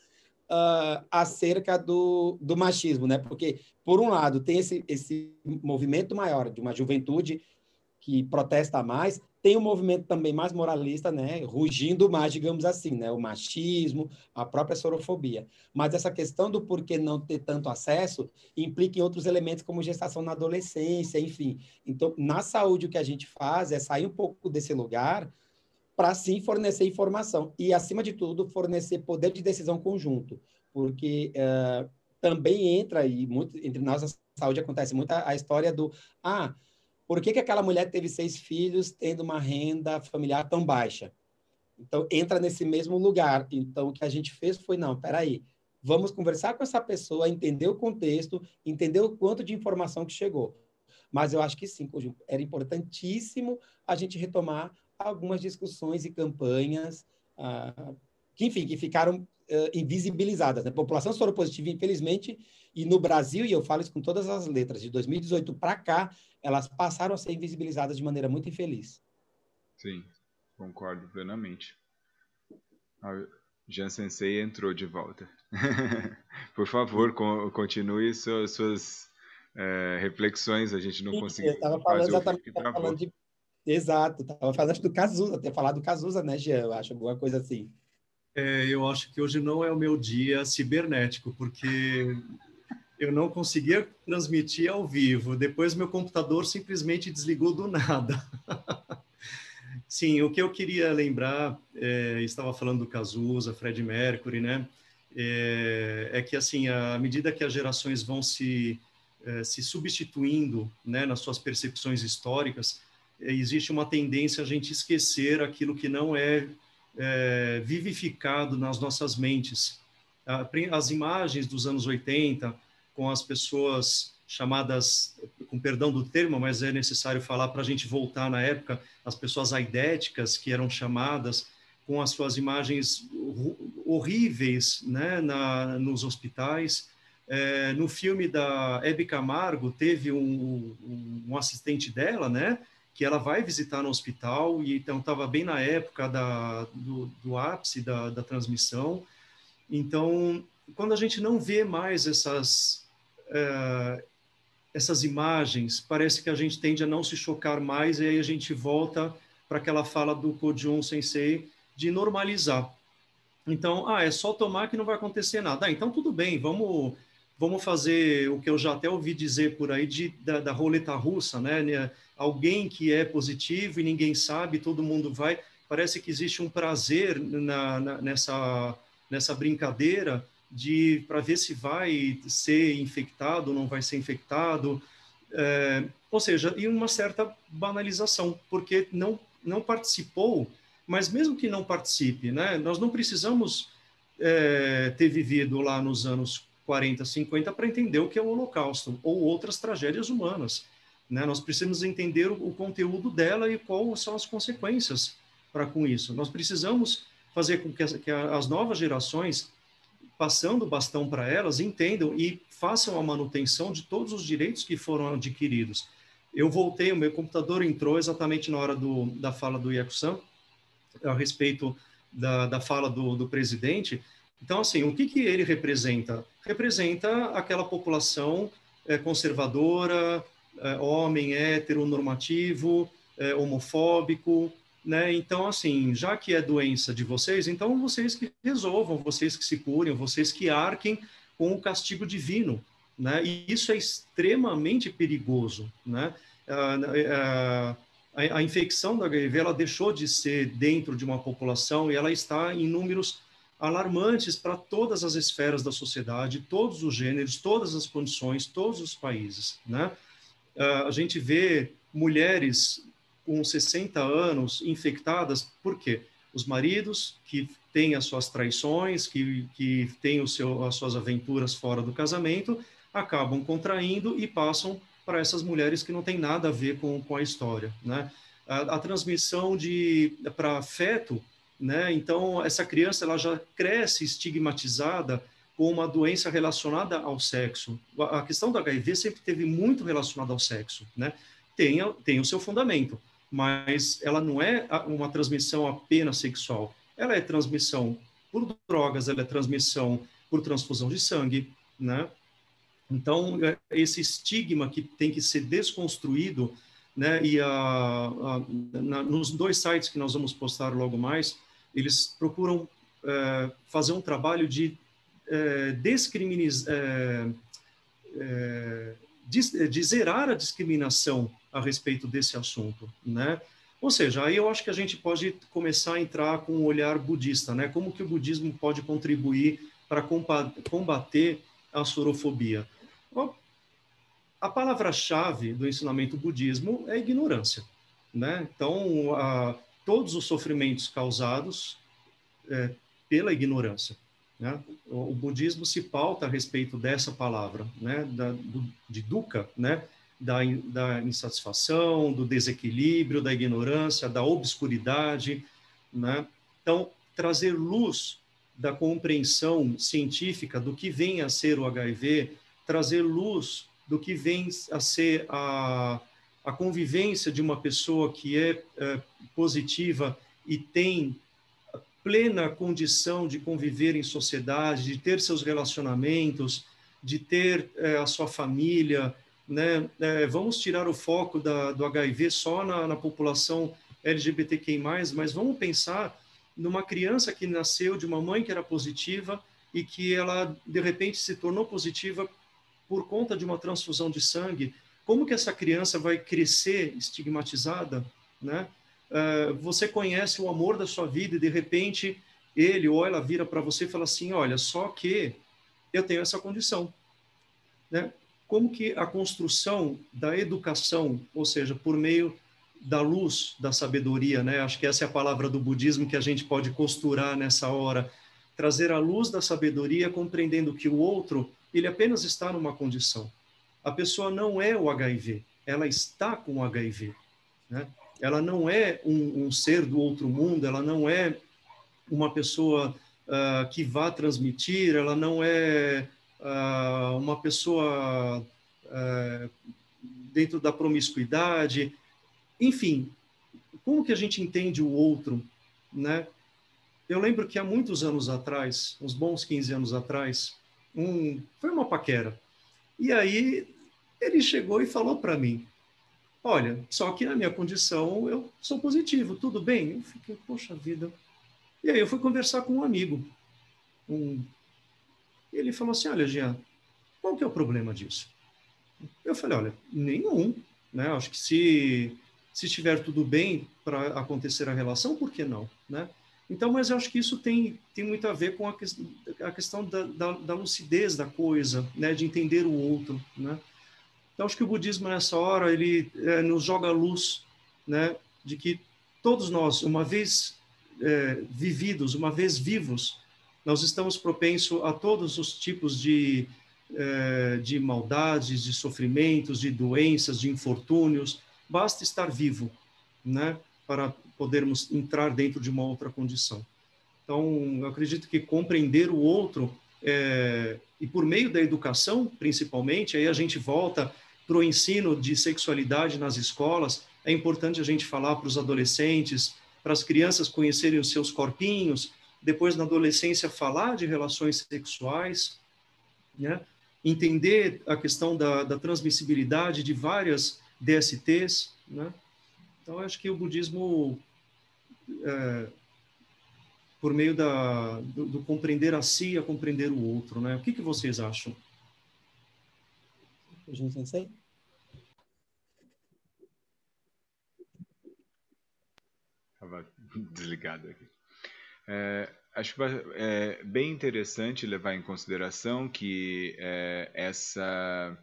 uh, acerca do, do machismo, né? Porque, por um lado, tem esse, esse movimento maior de uma juventude que protesta mais, tem um movimento também mais moralista, né, rugindo mais, digamos assim, né, o machismo, a própria sorofobia. Mas essa questão do porquê não ter tanto acesso implica em outros elementos como gestação na adolescência, enfim. Então, na saúde o que a gente faz é sair um pouco desse lugar para sim fornecer informação e, acima de tudo, fornecer poder de decisão conjunto, porque uh, também entra aí muito entre nós saúde acontece muito a, a história do ah, por que, que aquela mulher teve seis filhos tendo uma renda familiar tão baixa? Então, entra nesse mesmo lugar. Então, o que a gente fez foi, não, peraí, vamos conversar com essa pessoa, entender o contexto, entender o quanto de informação que chegou. Mas eu acho que sim, era importantíssimo a gente retomar algumas discussões e campanhas ah, que, enfim, que ficaram uh, invisibilizadas. Né? População soropositiva, infelizmente, e no Brasil, e eu falo isso com todas as letras, de 2018 para cá, elas passaram a ser invisibilizadas de maneira muito infeliz. Sim, concordo plenamente. A Jean Sensei entrou de volta. Por favor, continue suas, suas é, reflexões, a gente não Sim, conseguiu. Eu estava falando exatamente falando de... Exato, estava falando do Cazuza, ter falado do Cazuza, né, Jean? Eu acho alguma coisa assim. É, eu acho que hoje não é o meu dia cibernético, porque eu não conseguia transmitir ao vivo. Depois meu computador simplesmente desligou do nada. Sim, o que eu queria lembrar, é, estava falando do Cazuza, Fred Mercury, né? É, é, que assim, à medida que as gerações vão se é, se substituindo, né, nas suas percepções históricas, é, existe uma tendência a gente esquecer aquilo que não é, é vivificado nas nossas mentes. As imagens dos anos 80, com as pessoas chamadas, com perdão do termo, mas é necessário falar para a gente voltar na época, as pessoas aidéticas que eram chamadas com as suas imagens horríveis né, na, nos hospitais. É, no filme da Hebe Camargo, teve um, um, um, assistente dela, né, que ela vai visitar no hospital, e então estava bem na época da, do, do ápice da, da transmissão. Então, quando a gente não vê mais essas uh, essas imagens, parece que a gente tende a não se chocar mais, e aí a gente volta para aquela fala do Kojun Sensei de normalizar. Então, ah, é só tomar que não vai acontecer nada. Ah, então tudo bem, vamos vamos fazer o que eu já até ouvi dizer por aí de, da, da roleta russa, né? né? Alguém que é positivo e ninguém sabe, todo mundo vai. Parece que existe um prazer na, na nessa, nessa brincadeira de para ver se vai ser infectado ou não vai ser infectado, é, ou seja, e uma certa banalização, porque não não participou, mas mesmo que não participe, né, nós não precisamos é, ter vivido lá nos anos 40, 50 para entender o que é o Holocausto ou outras tragédias humanas. Né? Nós precisamos entender o, o conteúdo dela e quais são as consequências para com isso. Nós precisamos fazer com que as, que as novas gerações passando o bastão para elas, entendam e façam a manutenção de todos os direitos que foram adquiridos. Eu voltei, o meu computador entrou exatamente na hora do, da fala do Iaco-san, a respeito da, da fala do, do presidente. Então, assim, o que, que ele representa? Representa aquela população é, conservadora, é, homem heteronormativo, é, homofóbico, né? Então, assim, já que é doença de vocês, então vocês que resolvam, vocês que se curem, vocês que arquem com o castigo divino, né? E isso é extremamente perigoso, né? A, a, a, infecção da HIV ela deixou de ser dentro de uma população e ela está em números alarmantes para todas as esferas da sociedade, todos os gêneros, todas as condições, todos os países, né? A gente vê mulheres com 60 anos infectadas, por quê? Os maridos que têm as suas traições, que, que têm o seu, as suas aventuras fora do casamento, acabam contraindo e passam para essas mulheres que não têm nada a ver com, com a história, né? A, a transmissão de para feto, né? Então essa criança ela já cresce estigmatizada com uma doença relacionada ao sexo. A, questão do HIV sempre teve muito relacionada ao sexo, né? Tem, tem o seu fundamento mas ela não é uma transmissão apenas sexual. Ela é transmissão por drogas, ela é transmissão por transfusão de sangue, né? Então, é, esse estigma que tem que ser desconstruído, né? E a, a na, nos dois sites que nós vamos postar logo mais, eles procuram é, fazer um trabalho de é, descriminalizar, é, é, de, de zerar a discriminação a respeito desse assunto, né? Ou seja, aí eu acho que a gente pode começar a entrar com um olhar budista, né? Como que o budismo pode contribuir para combater a sorofobia? a palavra-chave do ensinamento budismo é ignorância. Né? Então, a, todos os sofrimentos causados é, pela ignorância. Né? O, o, budismo se pauta a respeito dessa palavra, né? da, do, de dukkha, né? Da, da insatisfação, do desequilíbrio, da ignorância, da obscuridade. Né? Então, trazer luz da compreensão científica do que vem a ser o HIV, trazer luz do que vem a ser a, a convivência de uma pessoa que é, é positiva e tem plena condição de conviver em sociedade, de ter seus relacionamentos, de ter é, a sua família, né? É, vamos tirar o foco da, do HIV só na, na população LGBTQI+, mas vamos pensar numa criança que nasceu de uma mãe que era positiva e que ela, de repente, se tornou positiva por conta de uma transfusão de sangue. Como que essa criança vai crescer estigmatizada, né? Uh, você conhece o amor da sua vida e, de repente, ele ou ela vira para você e fala assim, olha, só que eu tenho essa condição. Né? Como que a construção da educação, ou seja, por meio da luz da sabedoria, né? Acho que essa é a palavra do budismo que a gente pode costurar nessa hora, trazer a luz da sabedoria, compreendendo que o outro ele apenas está numa condição. A pessoa não é o HIV, ela está com o HIV, né? Ela não é um, um ser do outro mundo, ela não é uma pessoa uh, que vá transmitir, ela não é uh, uma pessoa uh, dentro da promiscuidade, enfim, como que a gente entende o outro, né? Eu lembro que há muitos anos atrás, uns bons 15 anos atrás, um, foi uma paquera. E aí ele chegou e falou para mim: Olha, só que na minha condição eu sou positivo, tudo bem? Eu fiquei, poxa vida. E aí eu fui conversar com um amigo. Um... Ele falou assim: Olha, Jean, qual que é o problema disso? Eu falei: Olha, nenhum. Né? Acho que se se estiver tudo bem para acontecer a relação, por que não, né? Então, mas eu acho que isso tem, tem muito a ver com a, que, a questão da, da, da, lucidez da coisa, né? De entender o outro, né? Então, acho que o budismo, nessa hora, ele é, nos joga a luz, né? De que todos nós, uma vez é, vividos, uma vez vivos, nós estamos propensos a todos os tipos de, é, de maldades, de sofrimentos, de doenças, de infortúnios, basta estar vivo, né, para podermos entrar dentro de uma outra condição. Então, eu acredito que compreender o outro é, e por meio da educação, principalmente, aí a gente volta para o ensino de sexualidade nas escolas. É importante a gente falar para os adolescentes, para as crianças conhecerem os seus corpinhos, depois na adolescência falar de relações sexuais, né? entender a questão da, da transmissibilidade de várias DSTs, né? Então, acho que o budismo, é, por meio da, do, do, compreender a si, a compreender o outro, né? O que, que vocês acham? Jun Sensei? Estava desligado aqui. É, acho é, bem interessante levar em consideração que é, essa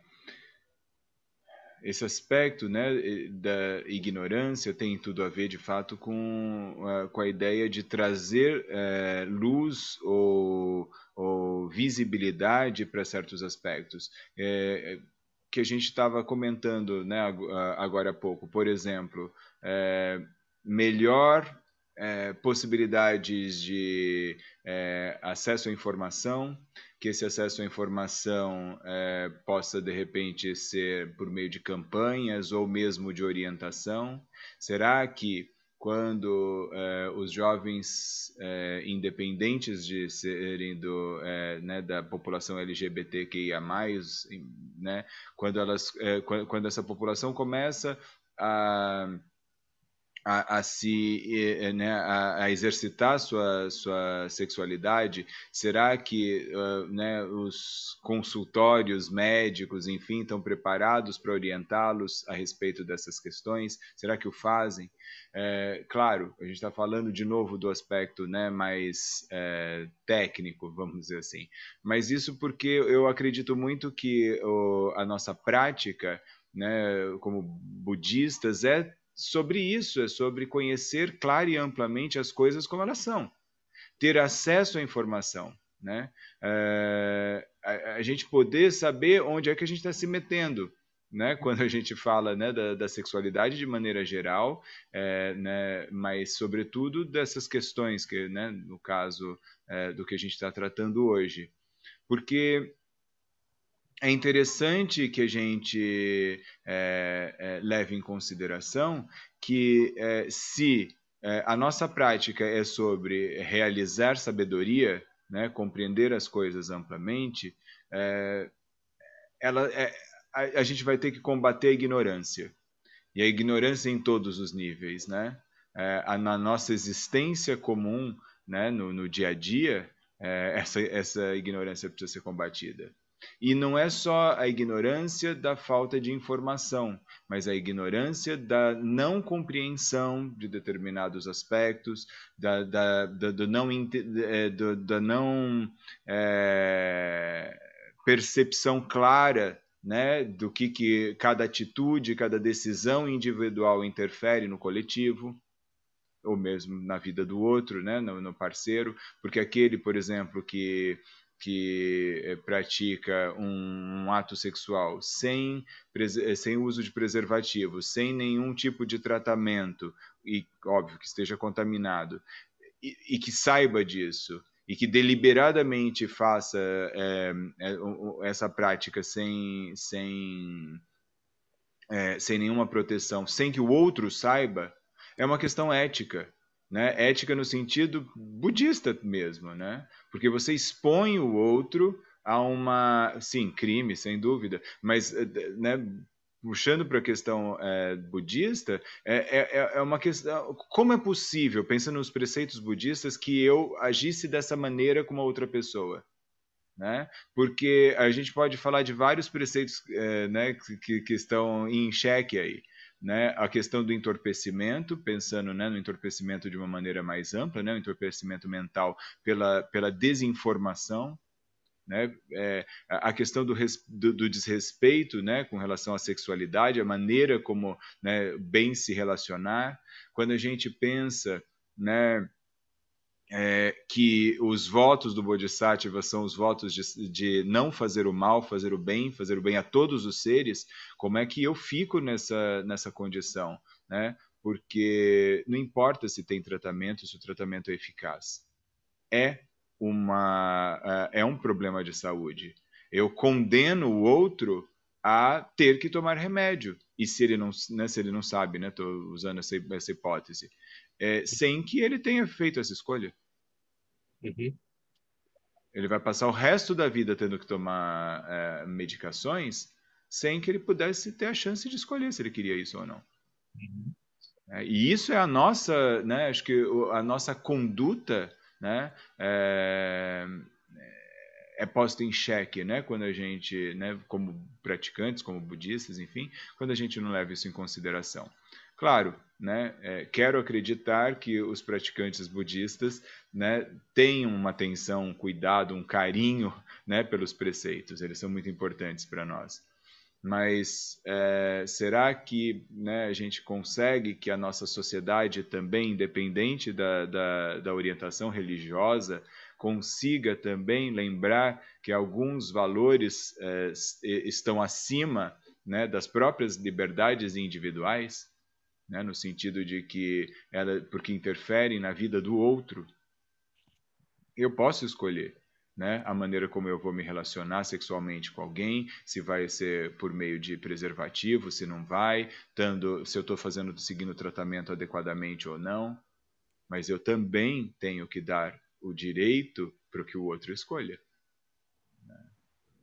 esse aspecto né, da ignorância tem tudo a ver, de fato, com, uh, com a ideia de trazer uh, luz ou, ou visibilidade para certos aspectos. É, que a gente estava comentando né, agora há pouco. Por exemplo, é, melhor é, possibilidades de é, acesso à informação, que esse acesso à informação é, possa, de repente, ser por meio de campanhas ou mesmo de orientação? Será que quando é, os jovens, é, independentes de serem do, é, né, da população LGBTQIA+, né, quando, elas, quando essa população começa a a, a se né, a, a, exercitar sua sua sexualidade? Será que uh, né, os consultórios médicos enfim estão preparados para orientá-los a respeito dessas questões? Será que o fazem? É, claro a gente está falando de novo do aspecto né, mais é, técnico vamos dizer assim. Mas isso porque eu acredito muito que o, a nossa prática né, como budistas é sobre isso, é sobre conhecer clara e amplamente as coisas como elas são, ter acesso à informação, né? É, a, a, gente poder saber onde é que a gente está se metendo, né? Quando a gente fala né, da, da sexualidade de maneira geral, é, né? Mas sobretudo dessas questões que, né? No caso é, do que a gente está tratando hoje, porque é interessante que a gente é, é, leve em consideração que é, se é, a nossa prática é sobre realizar sabedoria, né, compreender as coisas amplamente, é, ela, é, a, a, gente vai ter que combater a ignorância. E a ignorância em todos os níveis. Né? A, na nossa existência comum, né, no, no dia a dia, essa, essa ignorância precisa ser combatida. E não é só a ignorância da falta de informação, mas a ignorância da não compreensão de determinados aspectos, da, da, da, do não, é, da não é, percepção clara né, do que, que cada atitude, cada decisão individual interfere no coletivo ou mesmo na vida do outro, né, no, no parceiro, porque aquele, por exemplo, que que eh, pratica um, um, ato sexual sem, eh, sem uso de preservativo, sem nenhum tipo de tratamento, e óbvio que esteja contaminado, e, e que saiba disso, e que deliberadamente faça é, essa prática sem, sem, é, sem nenhuma proteção, sem que o outro saiba, é uma questão ética né? Ética no sentido budista mesmo, né? Porque você expõe o outro a uma, sim, crime, sem dúvida, mas, eh, né? Puxando para a questão é, budista, é, é, é uma questão. Como é possível, pensando nos preceitos budistas, que eu agisse dessa maneira com uma outra pessoa? Né? Porque a gente pode falar de vários preceitos é, né, que, que estão em xeque aí né, a questão do entorpecimento, pensando né, no entorpecimento de uma maneira mais ampla, né, o entorpecimento mental pela, pela desinformação, né, é, a questão do, do, do, desrespeito né, com relação à sexualidade, a maneira como né, bem se relacionar. Quando a gente pensa né, é, que os votos do Bodhisattva são os votos de, de, não fazer o mal, fazer o bem, fazer o bem a todos os seres, como é que eu fico nessa, nessa condição? Né? Porque não importa se tem tratamento, se o tratamento é eficaz. É, uma, é, é um problema de saúde. Eu condeno o outro a ter que tomar remédio. E se ele não, né, se ele não sabe, estou né, usando essa, essa hipótese, é, sem que ele tenha feito essa escolha. Uhum. Ele vai passar o resto da vida tendo que tomar é, medicações sem que ele pudesse ter a chance de escolher se ele queria isso ou não. Uhum. É, e isso é a nossa, né, acho que a nossa conduta, né, é, é posta em xeque, né, quando a gente, né, como praticantes, como budistas, enfim, quando a gente não leva isso em consideração. Claro, né, é, quero acreditar que os praticantes budistas né, tenham uma atenção, um cuidado, um carinho né, pelos preceitos, eles são muito importantes para nós. Mas é, será que né, a gente consegue que a nossa sociedade também, independente da, da, da orientação religiosa, consiga também lembrar que alguns valores é, estão acima né, das próprias liberdades individuais? Né, no sentido de que ela, porque interferem na vida do outro, eu posso escolher né, a maneira como eu vou me relacionar sexualmente com alguém, se vai ser por meio de preservativo, se não vai, tando, se eu estou fazendo seguindo o tratamento adequadamente ou não, mas eu também tenho que dar o direito para que o outro escolha.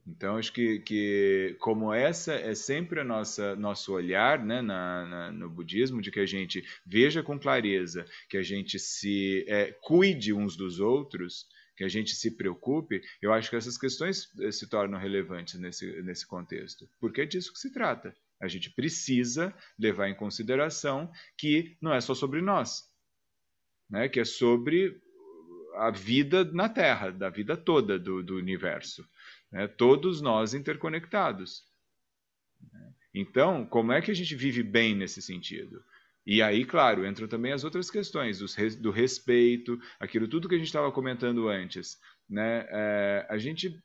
Então, acho que, que como essa é sempre a nossa nosso olhar né, na, na, no budismo, de que a gente veja com clareza, que a gente se é, cuide uns dos outros, que a gente se preocupe, eu acho que essas questões eh, se tornam relevantes nesse, nesse contexto, porque é disso que se trata. A gente precisa levar em consideração que não é só sobre nós, né, que é sobre a vida na Terra, da vida toda do, do universo. Né? Todos nós interconectados. Então, como é que a gente vive bem nesse sentido? E aí, claro, entram também as outras questões do, respeito, aquilo tudo que a gente estava comentando antes. Né? É, a gente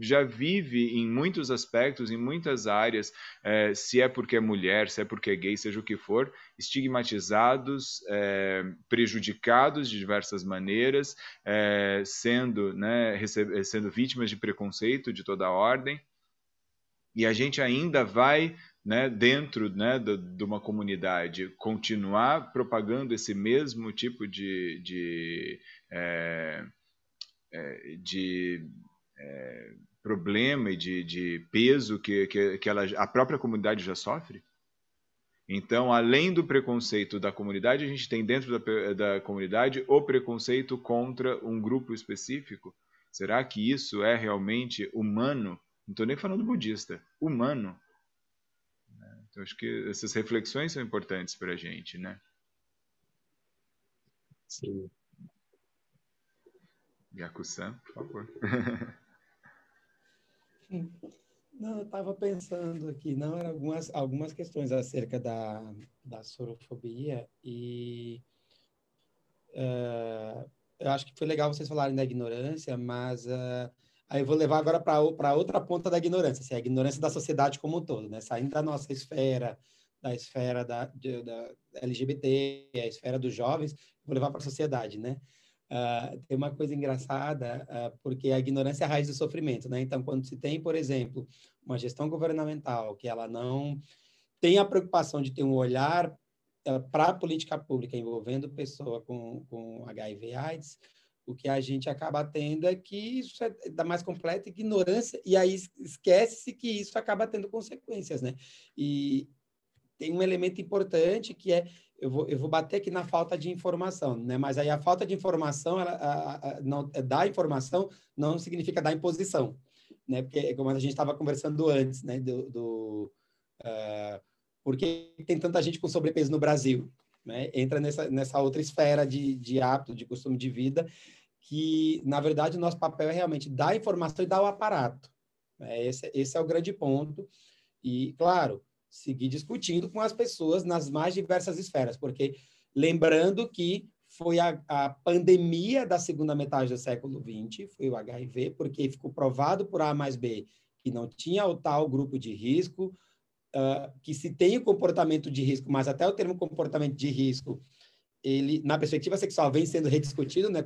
já vive em muitos aspectos, em muitas áreas, é, se é porque é mulher, se é porque é gay, seja o que for, estigmatizados, é, prejudicados de diversas maneiras, é, sendo, né, sendo vítimas de preconceito de toda a ordem. E a gente ainda vai né, dentro né, de, de, uma comunidade, continuar propagando esse mesmo tipo de, de, é, é, de é, problema e de, de peso que, que, que ela, a própria comunidade já sofre? Então, além do preconceito da comunidade, a gente tem dentro da, da comunidade o preconceito contra um grupo específico. Será que isso é realmente humano? Não estou nem falando budista, humano. Então, acho que essas reflexões são importantes para a gente, né? Sim. Yaku-san, por favor. Não, eu estava pensando aqui, não, eram algumas, algumas questões acerca da, da sorofobia e uh, eu acho que foi legal vocês falarem da ignorância, mas uh, aí eu vou levar agora para outra ponta da ignorância, assim, a ignorância da sociedade como um todo, né? Saindo da nossa esfera, da esfera da, de, da LGBT, a esfera dos jovens, vou levar para a sociedade, né? Uh, tem uma coisa engraçada, uh, porque a ignorância é a raiz do sofrimento, né? Então, quando se tem, por exemplo, uma gestão governamental que ela não tem a preocupação de ter um olhar uh, para a política pública envolvendo pessoa com, com HIV/AIDS, o que a gente acaba tendo é que isso é da mais completa ignorância, e aí esquece-se que isso acaba tendo consequências, né? E tem um elemento importante que é eu vou, eu vou bater aqui na falta de informação, né? Mas aí a falta de informação, ela, a, a, não, é, informação não significa dar imposição, né? Porque é como a gente estava conversando antes, né? Do, do uh, por que tem tanta gente com sobrepeso no Brasil? Né? Entra nessa, nessa outra esfera de, de hábito, de costume de vida, que, na verdade, o nosso papel é realmente dar informação e dar o aparato. Né? Esse, esse é o grande ponto. E, claro, seguir discutindo com as pessoas nas mais diversas esferas, porque lembrando que foi a, a pandemia da segunda metade do século XX, foi o HIV, porque ficou provado por A mais B que não tinha o tal grupo de risco, uh, que se tem o comportamento de risco, mas até o termo comportamento de risco, ele, na perspectiva sexual, vem sendo rediscutido, né?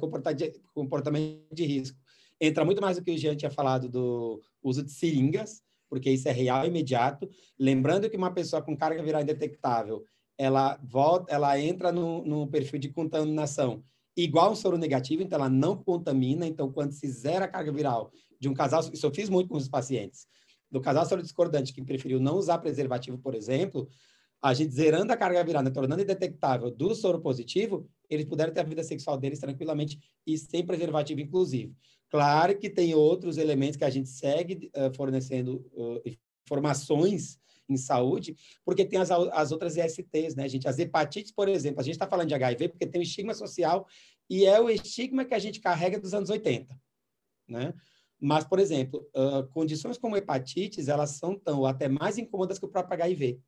Comportamento de risco. Entra muito mais do que o Jean tinha falado do uso de seringas, porque isso é real e imediato. Lembrando que uma pessoa com carga viral indetectável, ela volta, ela entra no, no perfil de contaminação igual um soro negativo, então ela não contamina. Então, quando se zera a carga viral de um casal, isso eu fiz muito com os pacientes, do casal soro discordante que preferiu não usar preservativo, por exemplo, a gente zerando a carga viral, né, tornando indetectável do soro positivo, eles puderam ter a vida sexual deles tranquilamente e sem preservativo, inclusive. Claro que tem outros elementos que a gente segue uh, fornecendo uh, informações em saúde, porque tem as, as outras ISTs, né, gente? As hepatites, por exemplo, a gente está falando de HIV porque tem o estigma social e é o estigma que a gente carrega dos anos 80, né? Mas, por exemplo, uh, condições como hepatites, elas são tão até mais incômodas que o próprio HIV.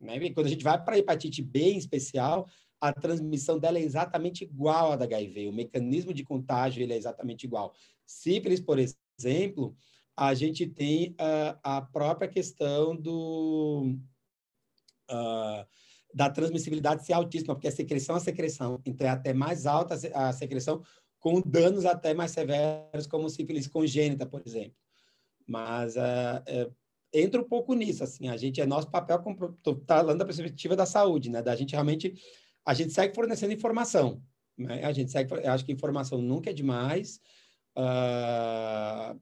Né? Quando a gente vai para a hepatite B em especial, a transmissão dela é exatamente igual à da HIV, o mecanismo de contágio ele é exatamente igual. Sífilis, por exemplo, a gente tem uh, a própria questão do, uh, da transmissibilidade ser altíssima, porque a secreção é secreção, então é até mais alta a secreção, com danos até mais severos, como sífilis congênita, por exemplo. Mas uh, entra um pouco nisso, assim, a gente, é nosso papel, estou falando da perspectiva da saúde, né, da gente realmente a gente segue fornecendo informação. Né? A gente segue, acho que informação nunca é demais. Uh,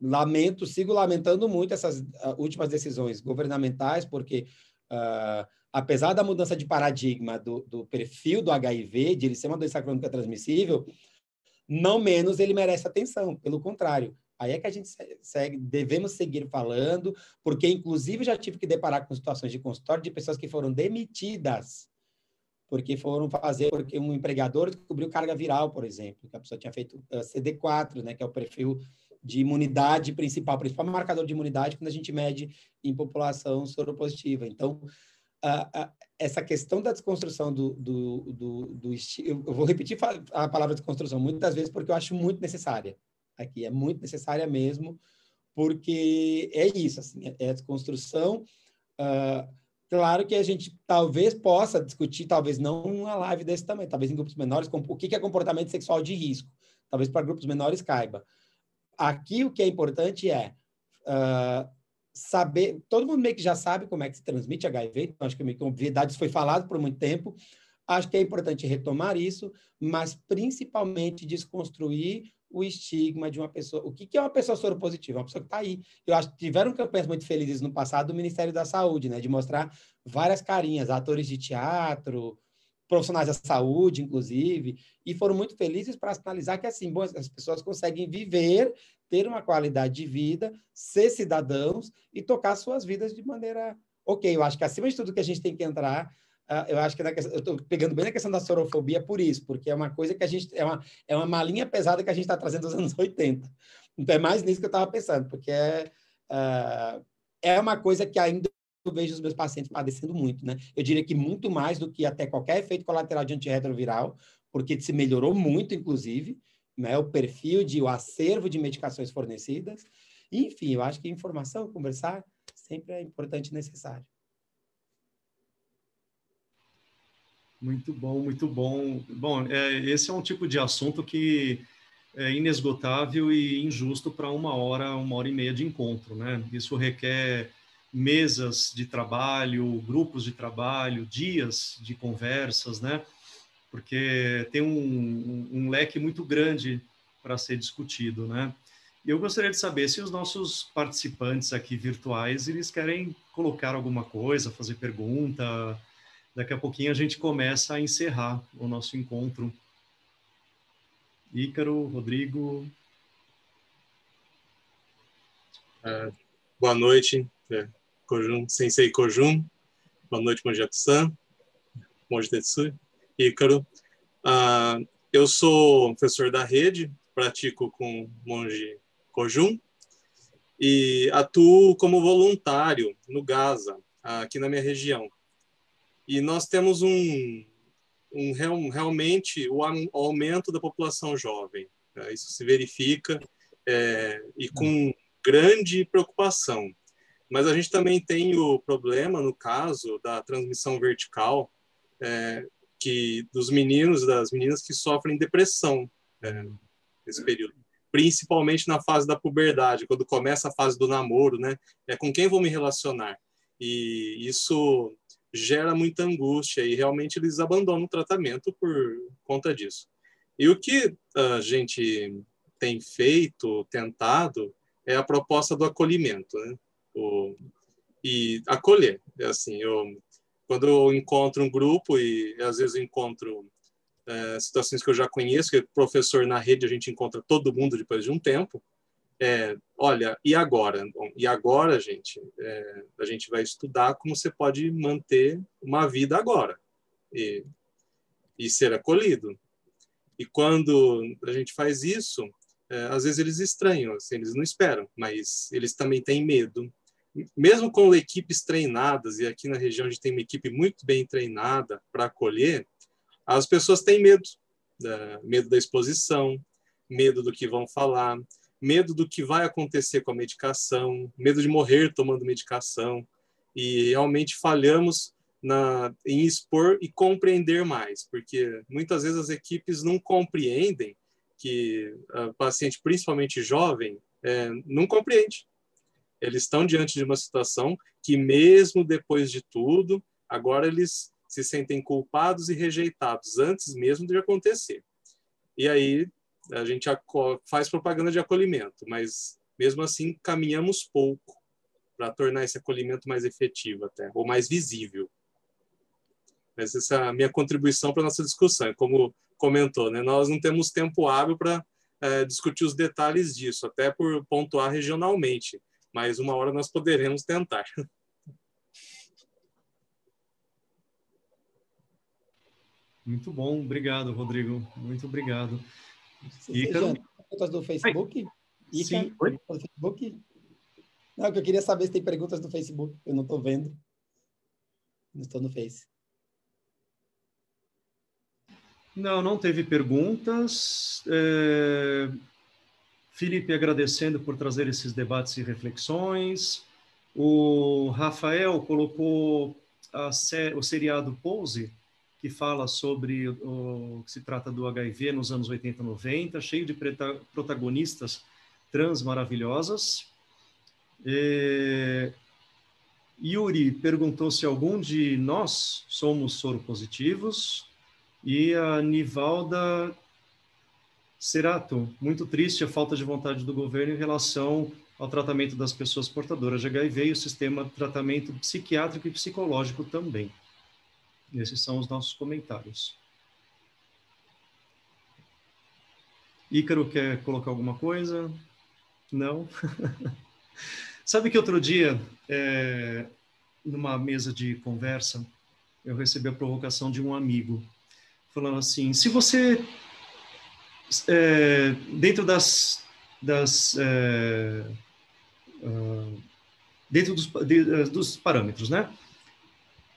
lamento, sigo lamentando muito essas uh, últimas decisões governamentais, porque uh, apesar da mudança de paradigma do, do, perfil do HIV, de ele ser uma doença crônica transmissível, não menos ele merece atenção, pelo contrário. Aí é que a gente segue, devemos seguir falando, porque inclusive já tive que deparar com situações de consultório de pessoas que foram demitidas porque foram fazer, porque um empregador descobriu carga viral, por exemplo, que a pessoa tinha feito eh, CD4, né, que é o perfil de imunidade principal, principal marcador de imunidade quando a gente mede em população soropositiva. Então, uh, uh, essa questão da desconstrução do, do, do, do estilo, eu vou repetir a palavra desconstrução muitas vezes porque eu acho muito necessária aqui, é muito necessária mesmo, porque é isso, assim, é a desconstrução uh, Claro que a gente talvez possa discutir, talvez não uma live desse tamanho, talvez em grupos menores, o que é comportamento sexual de risco. Talvez para grupos menores caiba. Aqui o que é importante é uh, saber, todo mundo meio que já sabe como é que se transmite HIV, então acho que meio que obviedade isso foi falado por muito tempo. Acho que é importante retomar isso, mas principalmente desconstruir o estigma de uma pessoa. O que, é uma pessoa soropositiva? Uma pessoa que está aí. Eu acho que tiveram campanhas muito felizes no passado do Ministério da Saúde, né? De mostrar várias carinhas, atores de teatro, profissionais da saúde, inclusive, e foram muito felizes para sinalizar que, assim, bom, as pessoas conseguem viver, ter uma qualidade de vida, ser cidadãos e tocar suas vidas de maneira ok. Eu acho que, acima de tudo, que a gente tem que entrar eu acho que na, eu estou pegando bem na questão da sorofobia por isso, porque é uma coisa que a gente é uma, é uma malinha pesada que a gente está trazendo dos anos 80. Então é mais nisso que eu estava pensando, porque é, uh, é uma coisa que ainda eu vejo os meus pacientes padecendo muito, né? Eu diria que muito mais do que até qualquer efeito colateral de antirretroviral, porque se melhorou muito, inclusive, né? O perfil de o acervo de medicações fornecidas. Enfim, eu acho que informação, conversar, sempre é importante e necessário. Muito bom, muito bom. Bom, é, esse é um tipo de assunto que é inesgotável e injusto para uma hora, uma hora e meia de encontro, né? Isso requer mesas de trabalho, grupos de trabalho, dias de conversas, né? Porque tem um, um, leque muito grande para ser discutido, né? Eu gostaria de saber se os nossos participantes aqui virtuais eles querem colocar alguma coisa, fazer pergunta, daqui a pouquinho a gente começa a encerrar o nosso encontro. Ícaro, Rodrigo. É, boa noite, é, Kojun, Sensei Kojun. Boa noite, Monjatsu-san. Monge Tetsu. Ícaro. Ah, eu sou professor da rede, pratico com Monge Kojun e atuo como voluntário no Gaza, aqui na minha região. E nós temos um, um realmente o aumento da população jovem. Né? Isso se verifica é, e com grande preocupação. Mas a gente também tem o problema, no caso da transmissão vertical, é, que dos meninos, das meninas que sofrem depressão é, nesse período, principalmente na fase da puberdade, quando começa a fase do namoro, né? É com quem vou me relacionar? E isso gera muita angústia e realmente eles abandonam o tratamento por conta disso. E o que a gente tem feito, tentado, é a proposta do acolhimento, né? O, e acolher, é assim, eu quando eu encontro um grupo e às vezes eu encontro é, situações que eu já conheço, que professor na rede a gente encontra todo mundo depois de um tempo, é, olha, e agora? Bom, e agora, gente, é, a gente vai estudar como você pode manter uma vida agora e, e ser acolhido. E quando a gente faz isso, é, às vezes eles estranham, assim, eles não esperam, mas eles também têm medo. Mesmo com equipes treinadas, e aqui na região a gente tem uma equipe muito bem treinada para acolher, as pessoas têm medo. medo da exposição, medo do que vão falar, medo do que vai acontecer com a medicação, medo de morrer tomando medicação, e realmente falhamos na, em expor e compreender mais, porque muitas vezes as equipes não compreendem que o paciente, principalmente jovem, é, não compreende. Eles estão diante de uma situação que, mesmo depois de tudo, agora eles se sentem culpados e rejeitados antes mesmo de acontecer. E aí a gente faz propaganda de acolhimento, mas Mesmo assim, caminhamos pouco para tornar esse acolhimento mais efetivo até, ou mais visível. Mas essa é a minha contribuição para a nossa discussão. Como comentou, né? nós não temos tempo hábil para é, discutir os detalhes disso, até por pontuar regionalmente, mas uma hora nós poderemos tentar. Muito bom, obrigado, Rodrigo. Muito obrigado. Ícaro? Perguntas do Facebook? Sim. Oi? Do Facebook? Não, que eu queria saber se tem perguntas do Facebook. Eu não estou vendo. Não estou no Face. Não, não teve perguntas. É... Felipe agradecendo por trazer esses debates e reflexões. O Rafael colocou o seriado Pose, que fala sobre o que se trata do HIV nos anos 80 e 90, cheio de protagonistas trans maravilhosas. É... Yuri perguntou se algum de nós somos soropositivos. E a Nivalda Cerato, muito triste a falta de vontade do governo em relação ao tratamento das pessoas portadoras de HIV e o sistema de tratamento psiquiátrico e psicológico também. Esses são os nossos comentários. Ícaro quer colocar alguma coisa? Não? Sabe que outro dia, é, numa mesa de conversa, eu recebi a provocação de um amigo falando assim: se você, é, dentro das. das é, uh, dentro dos, de, dos parâmetros, né?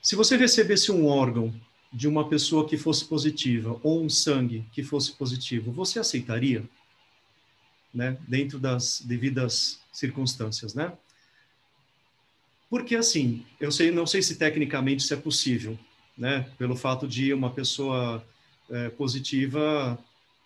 Se você recebesse um órgão de uma pessoa que fosse positiva ou um sangue que fosse positivo, você aceitaria? Né? Dentro das devidas circunstâncias, né? Porque assim, eu sei, não sei se tecnicamente isso é possível, né? Pelo fato de uma pessoa é, positiva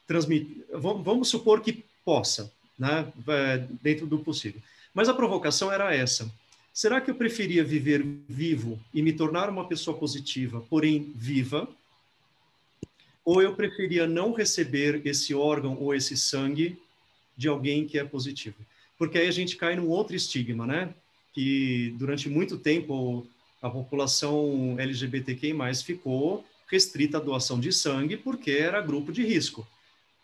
transmitir. Vamos supor que possa, né? É, dentro do possível. Mas a provocação era essa. Será que eu preferia viver vivo e me tornar uma pessoa positiva, porém viva? Ou eu preferia não receber esse órgão ou esse sangue de alguém que é positivo? Porque aí a gente cai num outro estigma, né? Que durante muito tempo a população LGBTQI+, ficou restrita à doação de sangue porque era grupo de risco,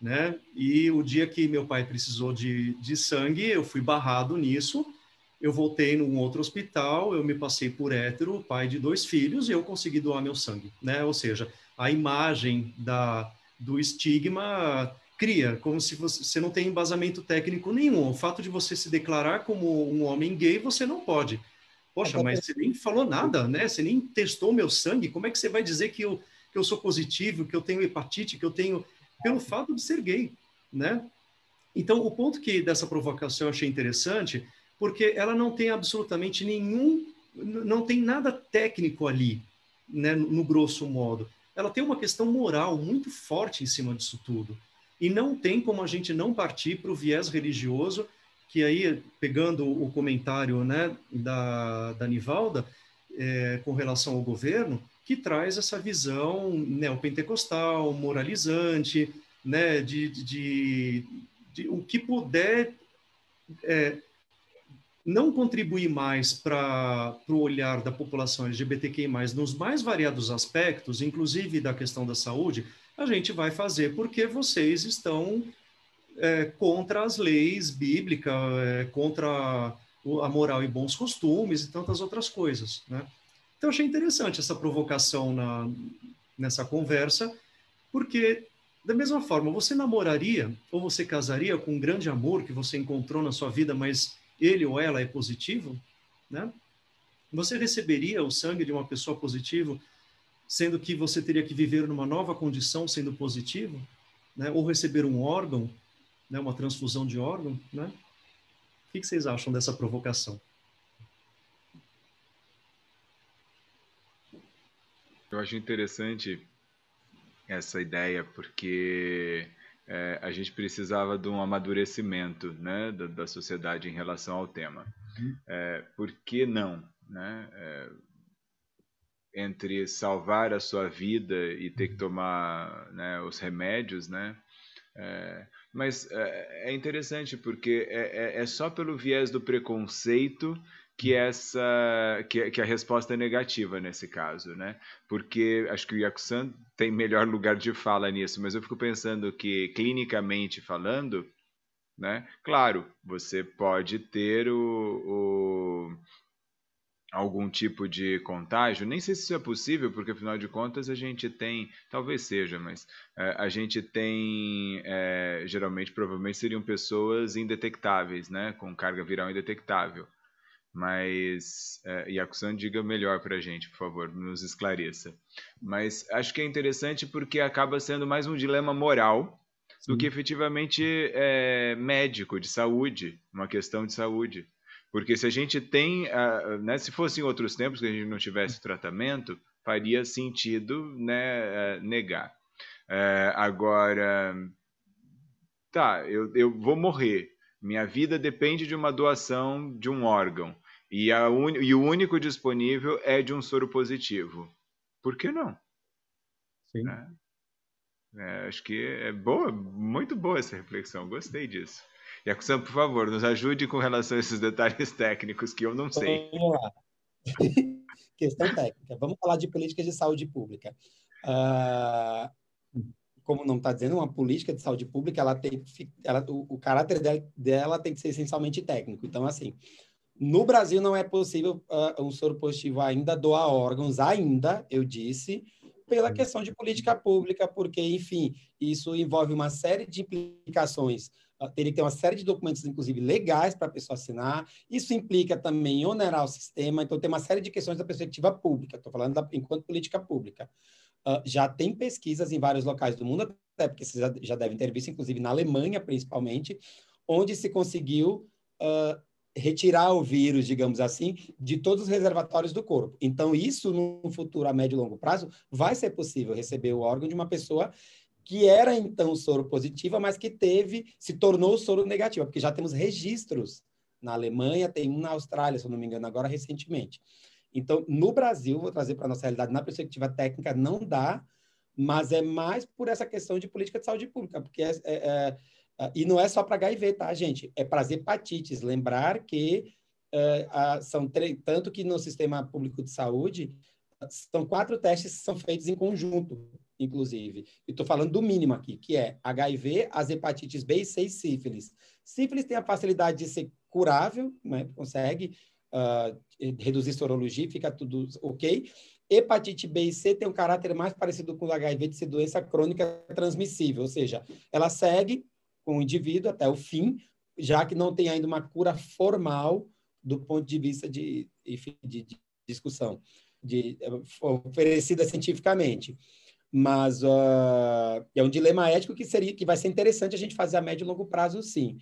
né? E o dia que meu pai precisou de, de sangue, eu fui barrado nisso, eu voltei num outro hospital, eu me passei por hétero, pai de dois filhos, e eu consegui doar meu sangue, né? Ou seja, a imagem da, do estigma cria, como se você, você não tem embasamento técnico nenhum. O fato de você se declarar como um homem gay, você não pode. Poxa, mas você nem falou nada, né? Você nem testou meu sangue. Como é que você vai dizer que eu, que eu sou positivo, que eu tenho hepatite, que eu tenho. pelo fato de ser gay, né? Então, o ponto que dessa provocação eu achei interessante, porque ela não tem absolutamente nenhum. não tem nada técnico ali, né? no grosso modo. Ela tem uma questão moral muito forte em cima disso tudo. E não tem como a gente não partir para o viés religioso que aí, pegando o comentário né, da, da Nivalda, é, com relação ao governo, que traz essa visão neopentecostal, moralizante, né, de, de, de, de o que puder é, não contribuir mais para o olhar da população LGBTQI+, nos mais variados aspectos, inclusive da questão da saúde, a gente vai fazer porque vocês estão é, contra as leis bíblicas, é, contra a moral e bons costumes e tantas outras coisas, né? Então, achei interessante essa provocação na, nessa conversa, porque, da mesma forma, você namoraria ou você casaria com um grande amor que você encontrou na sua vida, mas ele ou ela é positivo, né? Você receberia o sangue de uma pessoa positiva, sendo que você teria que viver numa nova condição sendo positivo, né? Ou receber um órgão né, uma transfusão de órgão, né? O que vocês acham dessa provocação? Eu acho interessante essa ideia, porque é, a gente precisava de um amadurecimento né, da, da sociedade em relação ao tema. Uhum. É, por que não? Né? É, entre salvar a sua vida e ter que tomar né, os remédios, né? É, Mas é, é interessante porque é, é, é, só pelo viés do preconceito que essa que, que, a resposta é negativa nesse caso, né? Porque acho que o Yakusan tem melhor lugar de fala nisso, mas eu fico pensando que clinicamente falando, né? Claro, você pode ter o, o algum tipo de contágio. Nem sei se isso é possível, porque afinal de contas a gente tem, talvez seja, mas é, a gente tem, é, geralmente, provavelmente seriam pessoas indetectáveis, né, com carga viral indetectável. Mas, é, Yakusan, diga melhor para a gente, por favor, nos esclareça. Mas acho que é interessante porque acaba sendo mais um dilema moral Sim. do que efetivamente é, médico, de saúde, uma questão de saúde. Porque se a gente tem, uh, né, se fosse em outros tempos que a gente não tivesse tratamento, faria sentido né, uh, negar. Uh, agora, tá, eu, eu vou morrer. Minha vida depende de uma doação de um órgão. E, a un... e o único disponível é de um soro positivo. Por que não? Sim. É, acho que é boa, muito boa essa reflexão. Gostei disso. Yakusan, por favor, nos ajude com relação a esses detalhes técnicos que eu não sei. Vamos lá. Questão técnica. Vamos falar de políticas de saúde pública. Uh, como não está dizendo, uma política de saúde pública, ela tem, ela, o, o caráter dela, dela, tem que ser essencialmente técnico. Então, assim, no Brasil não é possível uh, um soro positivo ainda doar órgãos, ainda, eu disse, pela questão de política pública, porque, enfim, isso envolve uma série de implicações teria que ter uma série de documentos, inclusive legais, para a pessoa assinar. Isso implica também onerar o sistema, então tem uma série de questões da perspectiva pública, estou falando da, enquanto política pública. Uh, já tem pesquisas em vários locais do mundo, até porque vocês já, já devem ter visto, inclusive na Alemanha, principalmente, onde se conseguiu uh, retirar o vírus, digamos assim, de todos os reservatórios do corpo. Então, isso no futuro, a médio e longo prazo, vai ser possível receber o órgão de uma pessoa que era então soro positiva, mas que teve, se tornou soro negativa, porque já temos registros na Alemanha, tem um na Austrália, se eu não me engano, agora recentemente. Então, no Brasil, vou trazer para a nossa realidade, na perspectiva técnica, não dá, mas é mais por essa questão de política de saúde pública, porque é, é, é, e não é só para HIV, tá, gente? É para as hepatites. Lembrar que é, a, são tanto que no sistema público de saúde são quatro testes que são feitos em conjunto inclusive. E estou falando do mínimo aqui, que é HIV, as hepatites B e C e sífilis. Sífilis tem a facilidade de ser curável, né? consegue uh, reduzir sorologia, fica tudo ok. Hepatite B e C tem um caráter mais parecido com o HIV de ser doença crônica transmissível, ou seja, ela segue com o indivíduo até o fim, já que não tem ainda uma cura formal do ponto de vista de, de, de discussão, de, oferecida cientificamente mas uh, é um dilema ético que seria que vai ser interessante a gente fazer a médio e longo prazo, sim.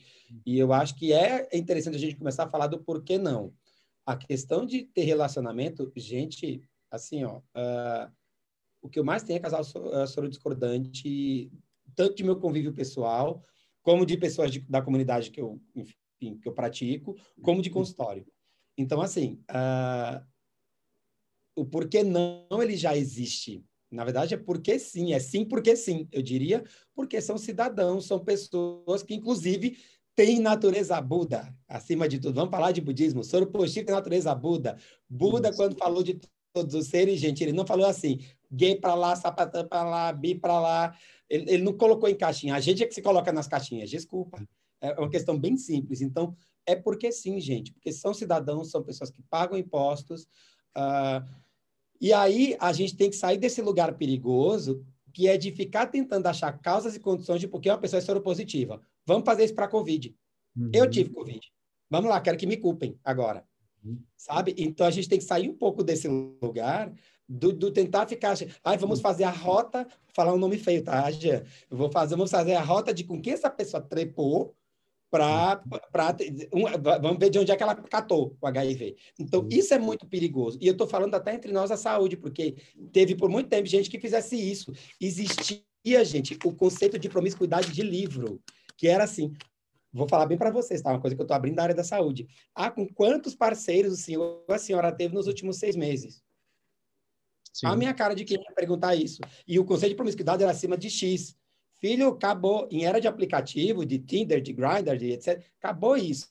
E eu acho que é interessante a gente começar a falar do porquê não. A questão de ter relacionamento, gente, assim, ó, uh, o que eu mais tenho é casal soro discordante, tanto de meu convívio pessoal, como de pessoas de, da comunidade que eu, enfim, que eu pratico, como de consultório. Então, assim, uh, o porquê não ele já existe na verdade, é porque sim, é sim porque sim, eu diria, porque são cidadãos, são pessoas que, inclusive, têm natureza Buda, acima de tudo. Vamos falar de budismo. Soroposhi tem natureza Buda. Buda, quando falou de todos os seres, gente, ele não falou assim, gay para lá, sapatão para lá, bi para lá. Ele, ele, não colocou em caixinha. A gente é que se coloca nas caixinhas, desculpa. É uma questão bem simples. Então, é porque sim, gente, porque são cidadãos, são pessoas que pagam impostos. Uh, e aí a gente tem que sair desse lugar perigoso, que é de ficar tentando achar causas e condições de por que uma pessoa é soropositiva. Vamos fazer isso para a Covid. Uhum. Eu tive Covid. Vamos lá, quero que me culpem agora. Uhum. Sabe? Então a gente tem que sair um pouco desse lugar do, do, tentar ficar. Ai, vamos fazer a rota, falar um nome feio, tá, Jean? Vou fazer, vamos fazer a rota de com quem essa pessoa trepou para um, vamos ver de onde é que ela catou o HIV. Então, uhum. isso é muito perigoso. E eu estou falando até entre nós a saúde, porque teve por muito tempo gente que fizesse isso. Existia, gente, o conceito de promiscuidade de livro, que era assim. Vou falar bem para vocês, tá? Uma coisa que eu estou abrindo da área da saúde. Ah, com quantos parceiros o senhor a senhora teve nos últimos seis meses? Sim. A minha cara de quem ia perguntar isso. E o conceito de promiscuidade era acima de X Filho, acabou. Em era de aplicativo, de Tinder, de Grindr, de etc., acabou isso.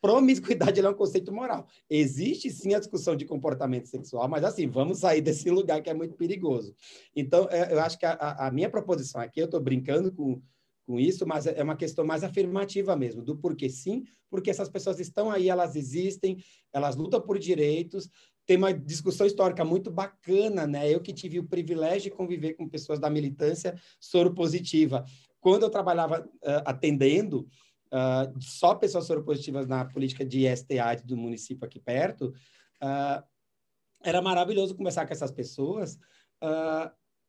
Promiscuidade é um conceito moral. Existe sim a discussão de comportamento sexual, mas assim, vamos sair desse lugar que é muito perigoso. Então, é, eu acho que a, a minha proposição aqui, eu estou brincando com, com isso, mas é uma questão mais afirmativa mesmo, do porquê sim, porque essas pessoas estão aí, elas existem, elas lutam por direitos, tem uma discussão histórica muito bacana, né? Eu que tive o privilégio de conviver com pessoas da militância soropositiva. Quando eu trabalhava uh, atendendo uh, só pessoas soropositivas na política de STA do município aqui perto, uh, era maravilhoso conversar com essas pessoas,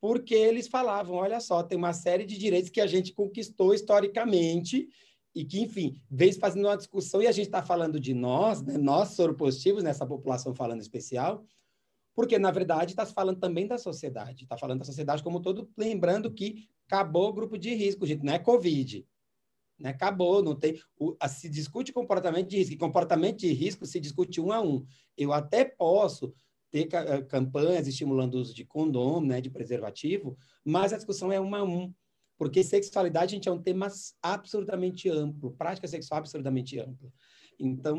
porque eles falavam, olha só, tem uma série de direitos que a gente conquistou historicamente e que, enfim, vem fazendo uma discussão e a gente está falando de nós, né, nós soropositivos, nessa população falando especial, porque, na verdade, está falando também da sociedade, está falando da sociedade como todo, lembrando que acabou o grupo de risco, gente, não é Covid, né? acabou, não tem, o, a, se discute comportamento de risco, e comportamento de risco se discute um a um. Eu até posso ter eh, campanhas estimulando o uso de condom, né, de preservativo, mas a discussão é um a um. Porque sexualidade, gente, é um tema absolutamente amplo, prática sexual absolutamente ampla. Então,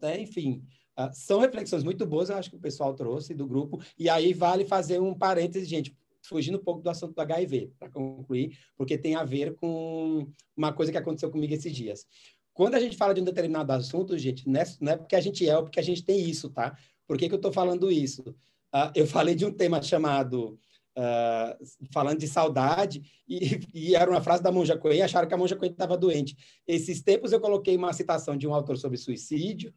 né, enfim, uh, são reflexões muito boas, eu acho que o pessoal trouxe do grupo, e aí vale fazer um parêntese, gente, fugindo um pouco do assunto do HIV, para concluir, porque tem a ver com uma coisa que aconteceu comigo esses dias. Quando a gente fala de um determinado assunto, gente, não é, é porque a gente é, ou porque a gente tem isso, tá? Por que, que eu estou falando isso? Uh, eu falei de um tema chamado uh, falando de saudade, e, e, era uma frase da Monja Coen, acharam que a Monja Coen estava doente. Esses tempos eu coloquei uma citação de um autor sobre suicídio,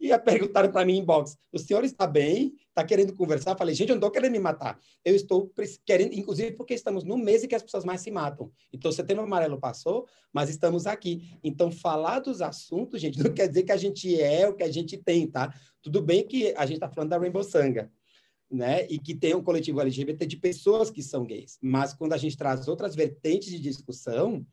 e perguntaram para mim em box: o senhor está bem? Está querendo conversar? Eu falei, gente, eu não estou querendo me matar. Eu estou querendo, inclusive porque estamos no mês em que as pessoas mais se matam. Então, setembro amarelo passou, mas estamos aqui. Então, falar dos assuntos, gente, não quer dizer que a gente é o que a gente tem, tá? Tudo bem que a gente está falando da Rainbow Sanga né? E que tem um coletivo LGBT de pessoas que são gays. Mas quando a gente traz outras vertentes de discussão,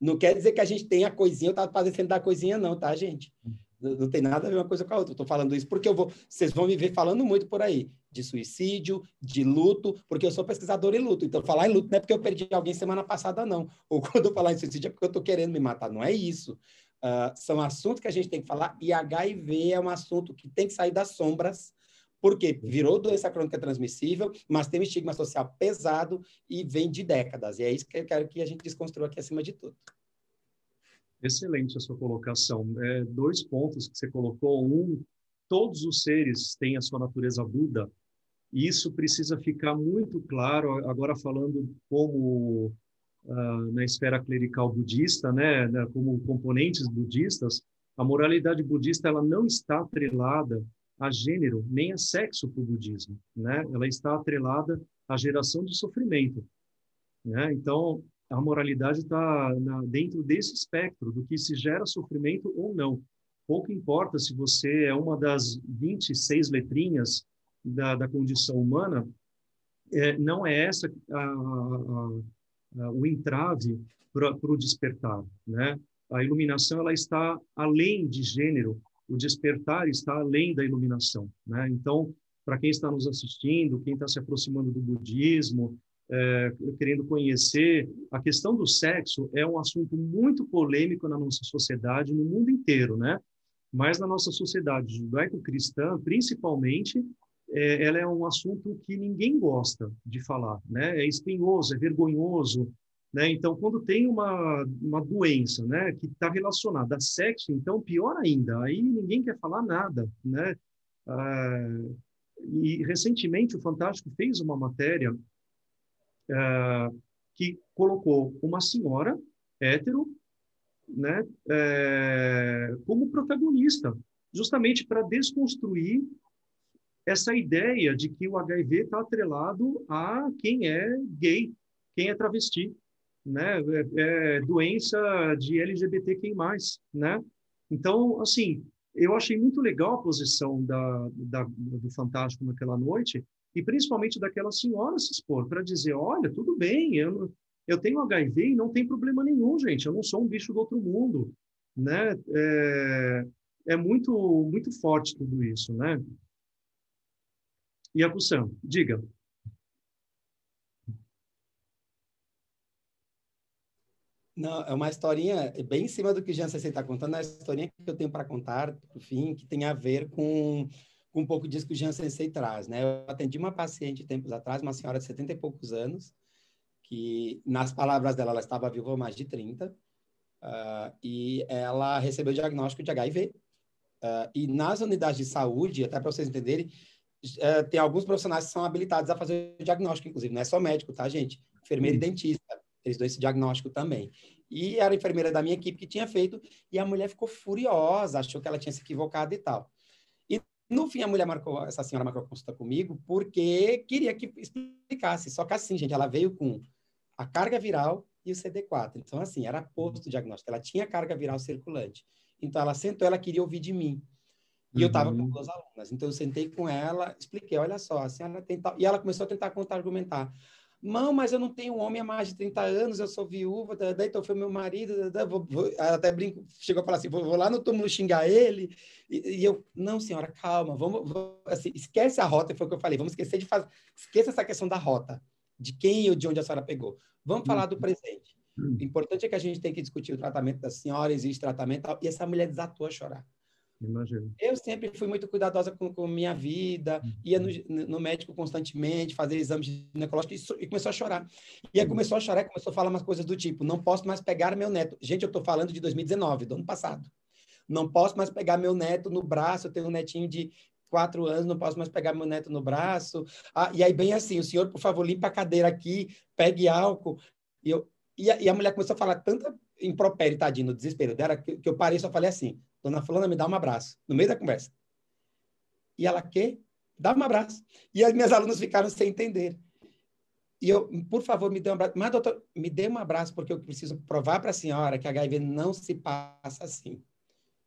não quer dizer que a gente tenha coisinha, eu estava fazendo da coisinha, não, tá, gente? Não, não, tem nada a ver uma coisa com a outra. Estou falando isso porque eu vou, vocês vão me ver falando muito por aí de suicídio, de luto, porque eu sou pesquisador em luto. Então, falar em luto não é porque eu perdi alguém semana passada, não. Ou quando eu falar em suicídio é porque eu estou querendo me matar. Não é isso. Uh, são assuntos que a gente tem que falar e HIV é um assunto que tem que sair das sombras porque virou doença crônica transmissível, mas tem um estigma social pesado e vem de décadas. E é isso que eu quero que a gente desconstrua aqui acima de tudo. Excelente a sua colocação. É, dois pontos que você colocou. Um, todos os seres têm a sua natureza Buda. E isso precisa ficar muito claro, agora falando como uh, na esfera clerical budista, né, né, como componentes budistas, a moralidade budista ela não está atrelada a gênero nem a sexo para o budismo, né? Ela está atrelada à geração de sofrimento, né? Então a moralidade está dentro desse espectro do que se gera sofrimento ou não. Pouco importa se você é uma das 26 letrinhas da, da condição humana, é, não é essa a, a, a, o entrave para o despertar, né? A iluminação ela está além de gênero, o despertar está além da iluminação. Né? Então, para quem está nos assistindo, quem está se aproximando do budismo, é, querendo conhecer, a questão do sexo é um assunto muito polêmico na nossa sociedade, no mundo inteiro, né? Mas na nossa sociedade judaico-cristã, principalmente, é, ela é um assunto que ninguém gosta de falar, né? É espinhoso, é vergonhoso, né? Então, quando tem uma, uma doença né, que está relacionada a sexo, então pior ainda, aí ninguém quer falar nada. Né? Ah, e recentemente o Fantástico fez uma matéria ah, que colocou uma senhora hétero né, é, como protagonista, justamente para desconstruir essa ideia de que o HIV está atrelado a quem é gay, quem é travesti né? É, é doença de LGBTQI+, né? Então, assim, eu achei muito legal a posição da, da, do Fantástico naquela noite, e principalmente daquela senhora se expor para dizer, olha, tudo bem, eu, eu tenho HIV e não tem problema nenhum, gente, eu não sou um bicho do outro mundo, né? É, é muito, muito forte tudo isso, né? E a Bussam, diga. Não, é uma historinha bem em cima do que o Jean Cessei está contando, é uma historinha que eu tenho para contar, no fim, que tem a ver com, com um pouco disso que o Jean Sensei traz, né? Eu atendi uma paciente tempos atrás, uma senhora de 70 e poucos anos, que, nas palavras dela, ela estava viva há mais de 30, uh, ah, e ela recebeu o diagnóstico de HIV. Uh, ah, e nas unidades de saúde, até para vocês entenderem, uh, tem alguns profissionais que são habilitados a fazer o diagnóstico, inclusive, não é só médico, tá, gente? Enfermeiro e uhum. dentista eles dão esse diagnóstico também. E era a enfermeira da minha equipe que tinha feito, e a mulher ficou furiosa, achou que ela tinha se equivocado e tal. E no fim, a mulher marcou, essa senhora marcou a consulta comigo, porque queria que explicasse. Só que assim, gente, ela veio com a carga viral e o CD4. Então, assim, era posto o diagnóstico. Ela tinha carga viral circulante. Então, ela sentou, ela queria ouvir de mim. E uhum. eu estava com duas alunas. Então, eu sentei com ela, expliquei, olha só, a senhora tem tal... E ela começou a tentar contra-argumentar. Não, mas eu não tenho um homem há mais de 30 anos, eu sou viúva, daí então foi meu marido, daí, vou, vou, até brinco, chegou a falar assim, vou, vou lá no túmulo xingar ele, e, e, eu, não senhora, calma, vamos, vamos assim, esquece a rota, foi o que eu falei, vamos esquecer de fazer, esqueça essa questão da rota, de quem ou de onde a senhora pegou, vamos falar do uhum. presente. Uhum. O importante é que a gente tem que discutir o tratamento da senhora, existe tratamento, e essa mulher desatou a chorar. Imagino. Eu sempre fui muito cuidadosa com, com minha vida, uhum. ia no, no, médico constantemente, fazer exames ginecológicos e, e, começou a chorar. E aí uhum. começou a chorar, começou a falar umas coisas do tipo: não posso mais pegar meu neto. Gente, eu estou falando de 2019, do ano passado. Não posso mais pegar meu neto no braço, eu tenho um netinho de quatro anos, não posso mais pegar meu neto no braço. Ah, e aí, bem assim, o senhor, por favor, limpa a cadeira aqui, pegue álcool. E, eu, e, a, e a mulher começou a falar tanta impropério, tadinho, no desespero dela, que, que eu parei e só falei assim: Dona Fulana, me dá um abraço, no meio da conversa. E ela, quê? Dá um abraço. E as minhas alunas ficaram sem entender. E eu, por favor, me dê um abraço. Mas, doutor, me dê um abraço, porque eu preciso provar para a senhora que HIV não se passa assim.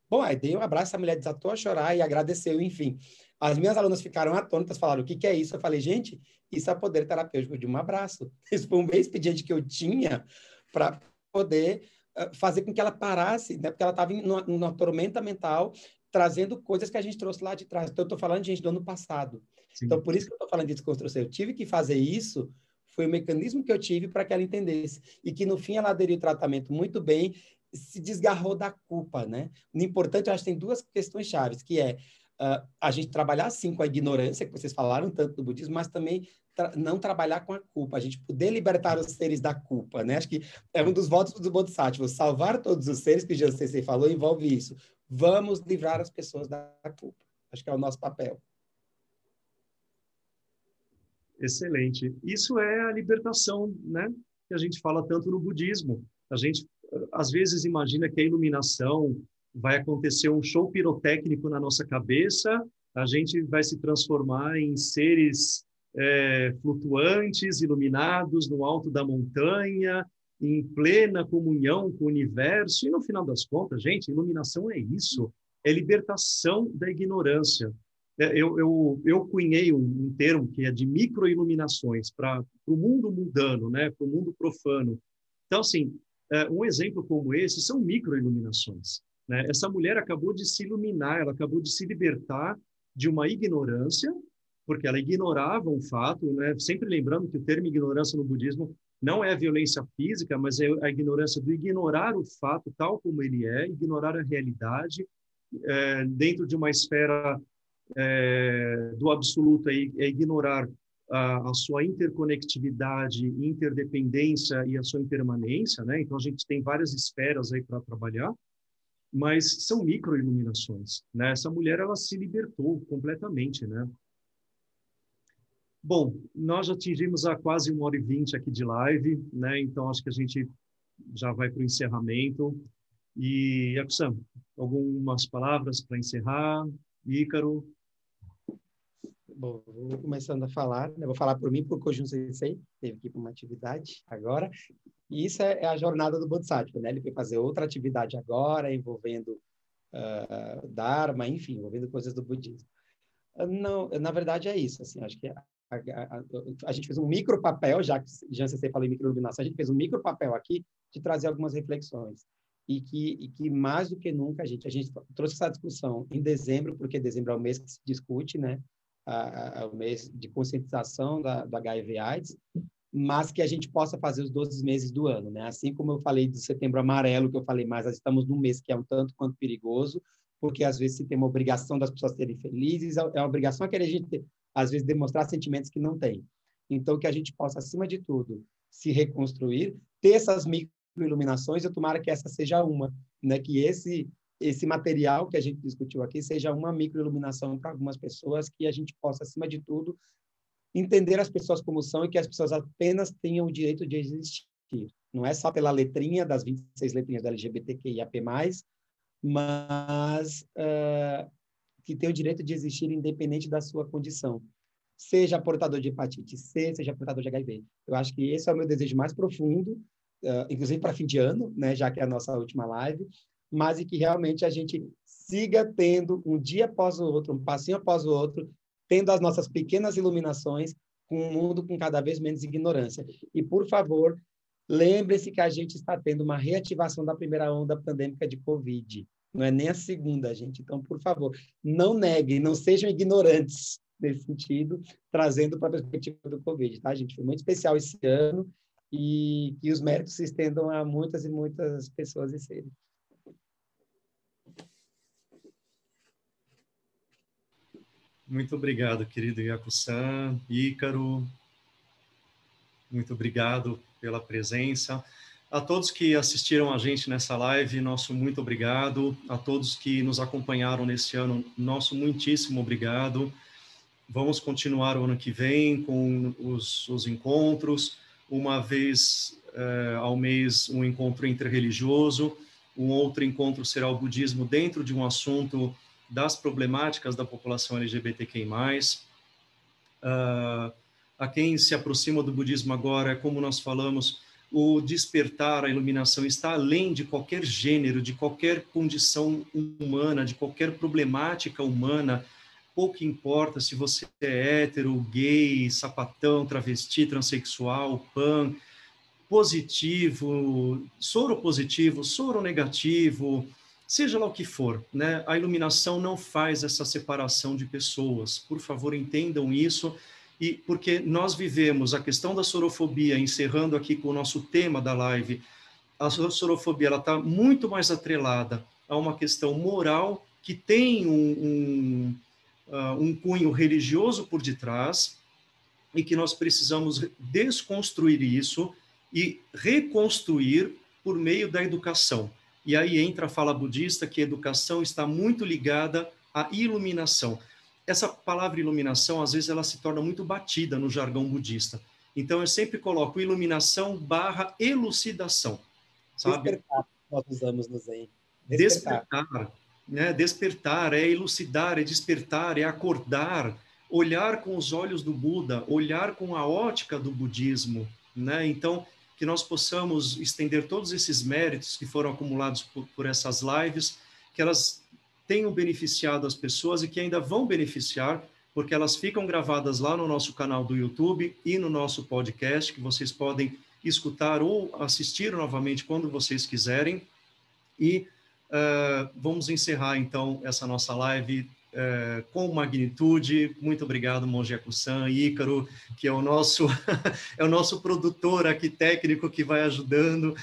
Bom, aí dei um abraço, a mulher desatou a chorar e agradeceu, enfim. As minhas alunas ficaram atônitas, falaram, o que, que é isso? Eu falei, gente, isso é poder terapêutico de um abraço. Isso foi um bem expediente que eu tinha para poder fazer com que ela parasse, né? porque ela estava numa, tormenta mental, trazendo coisas que a gente trouxe lá de trás. Então, eu estou falando, gente, do ano passado. Sim. Então, por isso que eu estou falando de desconstrução. Eu tive que fazer isso, foi o mecanismo que eu tive para que ela entendesse. E que, no fim, ela aderiu o tratamento muito bem, se desgarrou da culpa, né? O importante, eu acho que tem duas questões chaves, que é uh, a gente trabalhar, sim, com a ignorância, que vocês falaram tanto do budismo, mas também tra não trabalhar com a culpa, a gente poder libertar os seres da culpa, né? Acho que é um dos votos do Bodhisattva, salvar todos os seres que o Jansensei falou envolve isso. Vamos livrar as pessoas da culpa. Acho que é o nosso papel. Excelente. Isso é a libertação, né? Que a gente fala tanto no budismo. A gente às vezes imagina que a iluminação vai acontecer um show pirotécnico na nossa cabeça, a gente vai se transformar em seres é, flutuantes, iluminados no alto da montanha, em plena comunhão com o universo. E no final das contas, gente, iluminação é isso, é libertação da ignorância. É, eu, eu, eu cunhei um, um termo que é de microiluminações para o mundo mundano, né, para o mundo profano. Então, assim, é, um exemplo como esse são microiluminações. Né? Essa mulher acabou de se iluminar, ela acabou de se libertar de uma ignorância porque ela ignorava um fato, né? sempre lembrando que o termo ignorância no budismo não é violência física, mas é a ignorância do ignorar o fato tal como ele é, ignorar a realidade é, dentro de uma esfera é, do absoluto, é, é ignorar a, a, sua interconectividade, interdependência e a sua impermanência, né? Então a gente tem várias esferas aí para trabalhar, mas são microiluminações, né? Essa mulher ela se libertou completamente, né? Bom, nós atingimos a quase uma hora e vinte aqui de live, né? Então acho que a gente já vai para o encerramento. E, Yakusan, algumas palavras para encerrar? Ícaro? Bom, vou começando a falar, né? vou falar por mim, porque o Kojun Sensei teve ir para uma atividade agora, e isso é, é, a jornada do Bodhisattva, né? Ele foi fazer outra atividade agora, envolvendo uh, Dharma, enfim, envolvendo coisas do budismo. Uh, não, na verdade é isso, assim, acho que a, a, a, gente fez um micro papel, já que já você falou em microiluminação, a gente fez um micro papel aqui de trazer algumas reflexões. E que, e que mais do que nunca a gente, a gente trouxe essa discussão em dezembro, porque dezembro é o mês que se discute, né? A, o mês de conscientização da, do HIV AIDS, mas que a gente possa fazer os 12 meses do ano, né? Assim como eu falei do setembro amarelo, que eu falei, mas nós estamos num mês que é um tanto quanto perigoso, porque às vezes se tem uma obrigação das pessoas serem felizes, é uma obrigação que a gente, às vezes, demonstrar sentimentos que não tem. Então, que a gente possa, acima de tudo, se reconstruir, ter essas microiluminações, eu tomara que essa seja uma, né? Que esse esse material que a gente discutiu aqui seja uma microiluminação para algumas pessoas, que a gente possa, acima de tudo, entender as pessoas como são e que as pessoas apenas tenham o direito de existir. Não é só pela letrinha das 26 letrinhas da LGBTQIAP+, mas uh, que tem o direito de existir independente da sua condição. Seja portador de hepatite C, seja portador de HIV. Eu acho que esse é o meu desejo mais profundo, uh, inclusive para fim de ano, né, já que é a nossa última live, mas e que realmente a gente siga tendo um dia após o outro, um passinho após o outro, tendo as nossas pequenas iluminações com um mundo com cada vez menos ignorância. E, por favor, lembre-se que a gente está tendo uma reativação da primeira onda pandêmica de Covid. Não é nem a segunda, gente. Então, por favor, não neguem, não sejam ignorantes nesse sentido, trazendo para a perspectiva do Covid, tá, gente? Foi muito especial esse ano e que os méritos se estendam a muitas e muitas pessoas e seres. Muito obrigado, querido Yaku-san, Ícaro. Muito obrigado pela presença. A todos que assistiram a gente nessa live, nosso muito obrigado. A todos que nos acompanharam nesse ano, nosso muitíssimo obrigado. Vamos continuar o ano que vem com os, os encontros, uma vez eh, ao mês um encontro interreligioso, um outro encontro será o budismo dentro de um assunto das problemáticas da população LGBTQI+. Uh, a quem se aproxima do budismo agora, como nós falamos, o despertar, a iluminação está além de qualquer gênero, de qualquer condição humana, de qualquer problemática humana. Pouco importa se você é hétero, gay, sapatão, travesti, transexual, pan, positivo, soro positivo, soro negativo, seja lá o que for, né? A iluminação não faz essa separação de pessoas. Por favor, entendam isso. E porque nós vivemos a questão da sorofobia, encerrando aqui com o nosso tema da live, a sorofobia ela está muito mais atrelada a uma questão moral que tem um, um, uh, um cunho religioso por detrás e que nós precisamos desconstruir isso e reconstruir por meio da educação. E aí entra a fala budista que a educação está muito ligada à iluminação. Essa palavra iluminação, às vezes, ela se torna muito batida no jargão budista. Então, eu sempre coloco iluminação barra elucidação. Sabe? Despertar, nós usamos no Zen. Despertar. despertar, né? Despertar é elucidar, é despertar, é acordar, olhar com os olhos do Buda, olhar com a ótica do budismo, né? Então, que nós possamos estender todos esses méritos que foram acumulados por, por essas lives, que elas tenham beneficiado as pessoas e que ainda vão beneficiar, porque elas ficam gravadas lá no nosso canal do YouTube e no nosso podcast, que vocês podem escutar ou assistir novamente quando vocês quiserem. E uh, vamos encerrar então essa nossa live é, com magnitude. Muito obrigado, Monge Akusan, Ícaro, que é o nosso é o nosso produtor aqui técnico que vai ajudando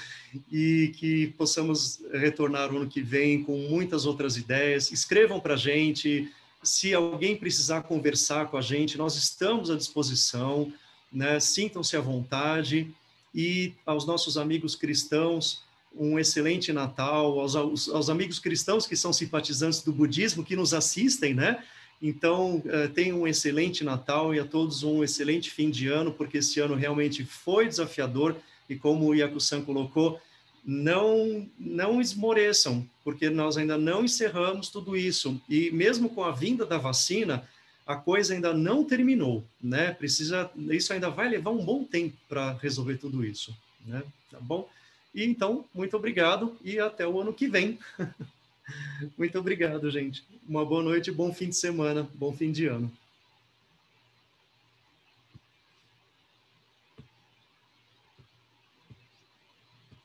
e que possamos retornar o ano que vem com muitas outras ideias. Escrevam para a gente. Se alguém precisar conversar com a gente, nós estamos à disposição. Né? Sintam-se à vontade. E aos nossos amigos cristãos, um excelente Natal, aos, aos, aos, amigos cristãos que são simpatizantes do budismo, que nos assistem, né? Então, uh, tenham um excelente Natal e a todos um excelente fim de ano, porque esse ano realmente foi desafiador e como o Yaku-san colocou, não, não esmoreçam, porque nós ainda não encerramos tudo isso. E mesmo com a vinda da vacina, a coisa ainda não terminou, né? Precisa, isso ainda vai levar um bom tempo para resolver tudo isso, né? Tá bom? E então, muito obrigado e até o ano que vem. muito obrigado, gente. Uma boa noite, bom fim de semana, bom fim de ano.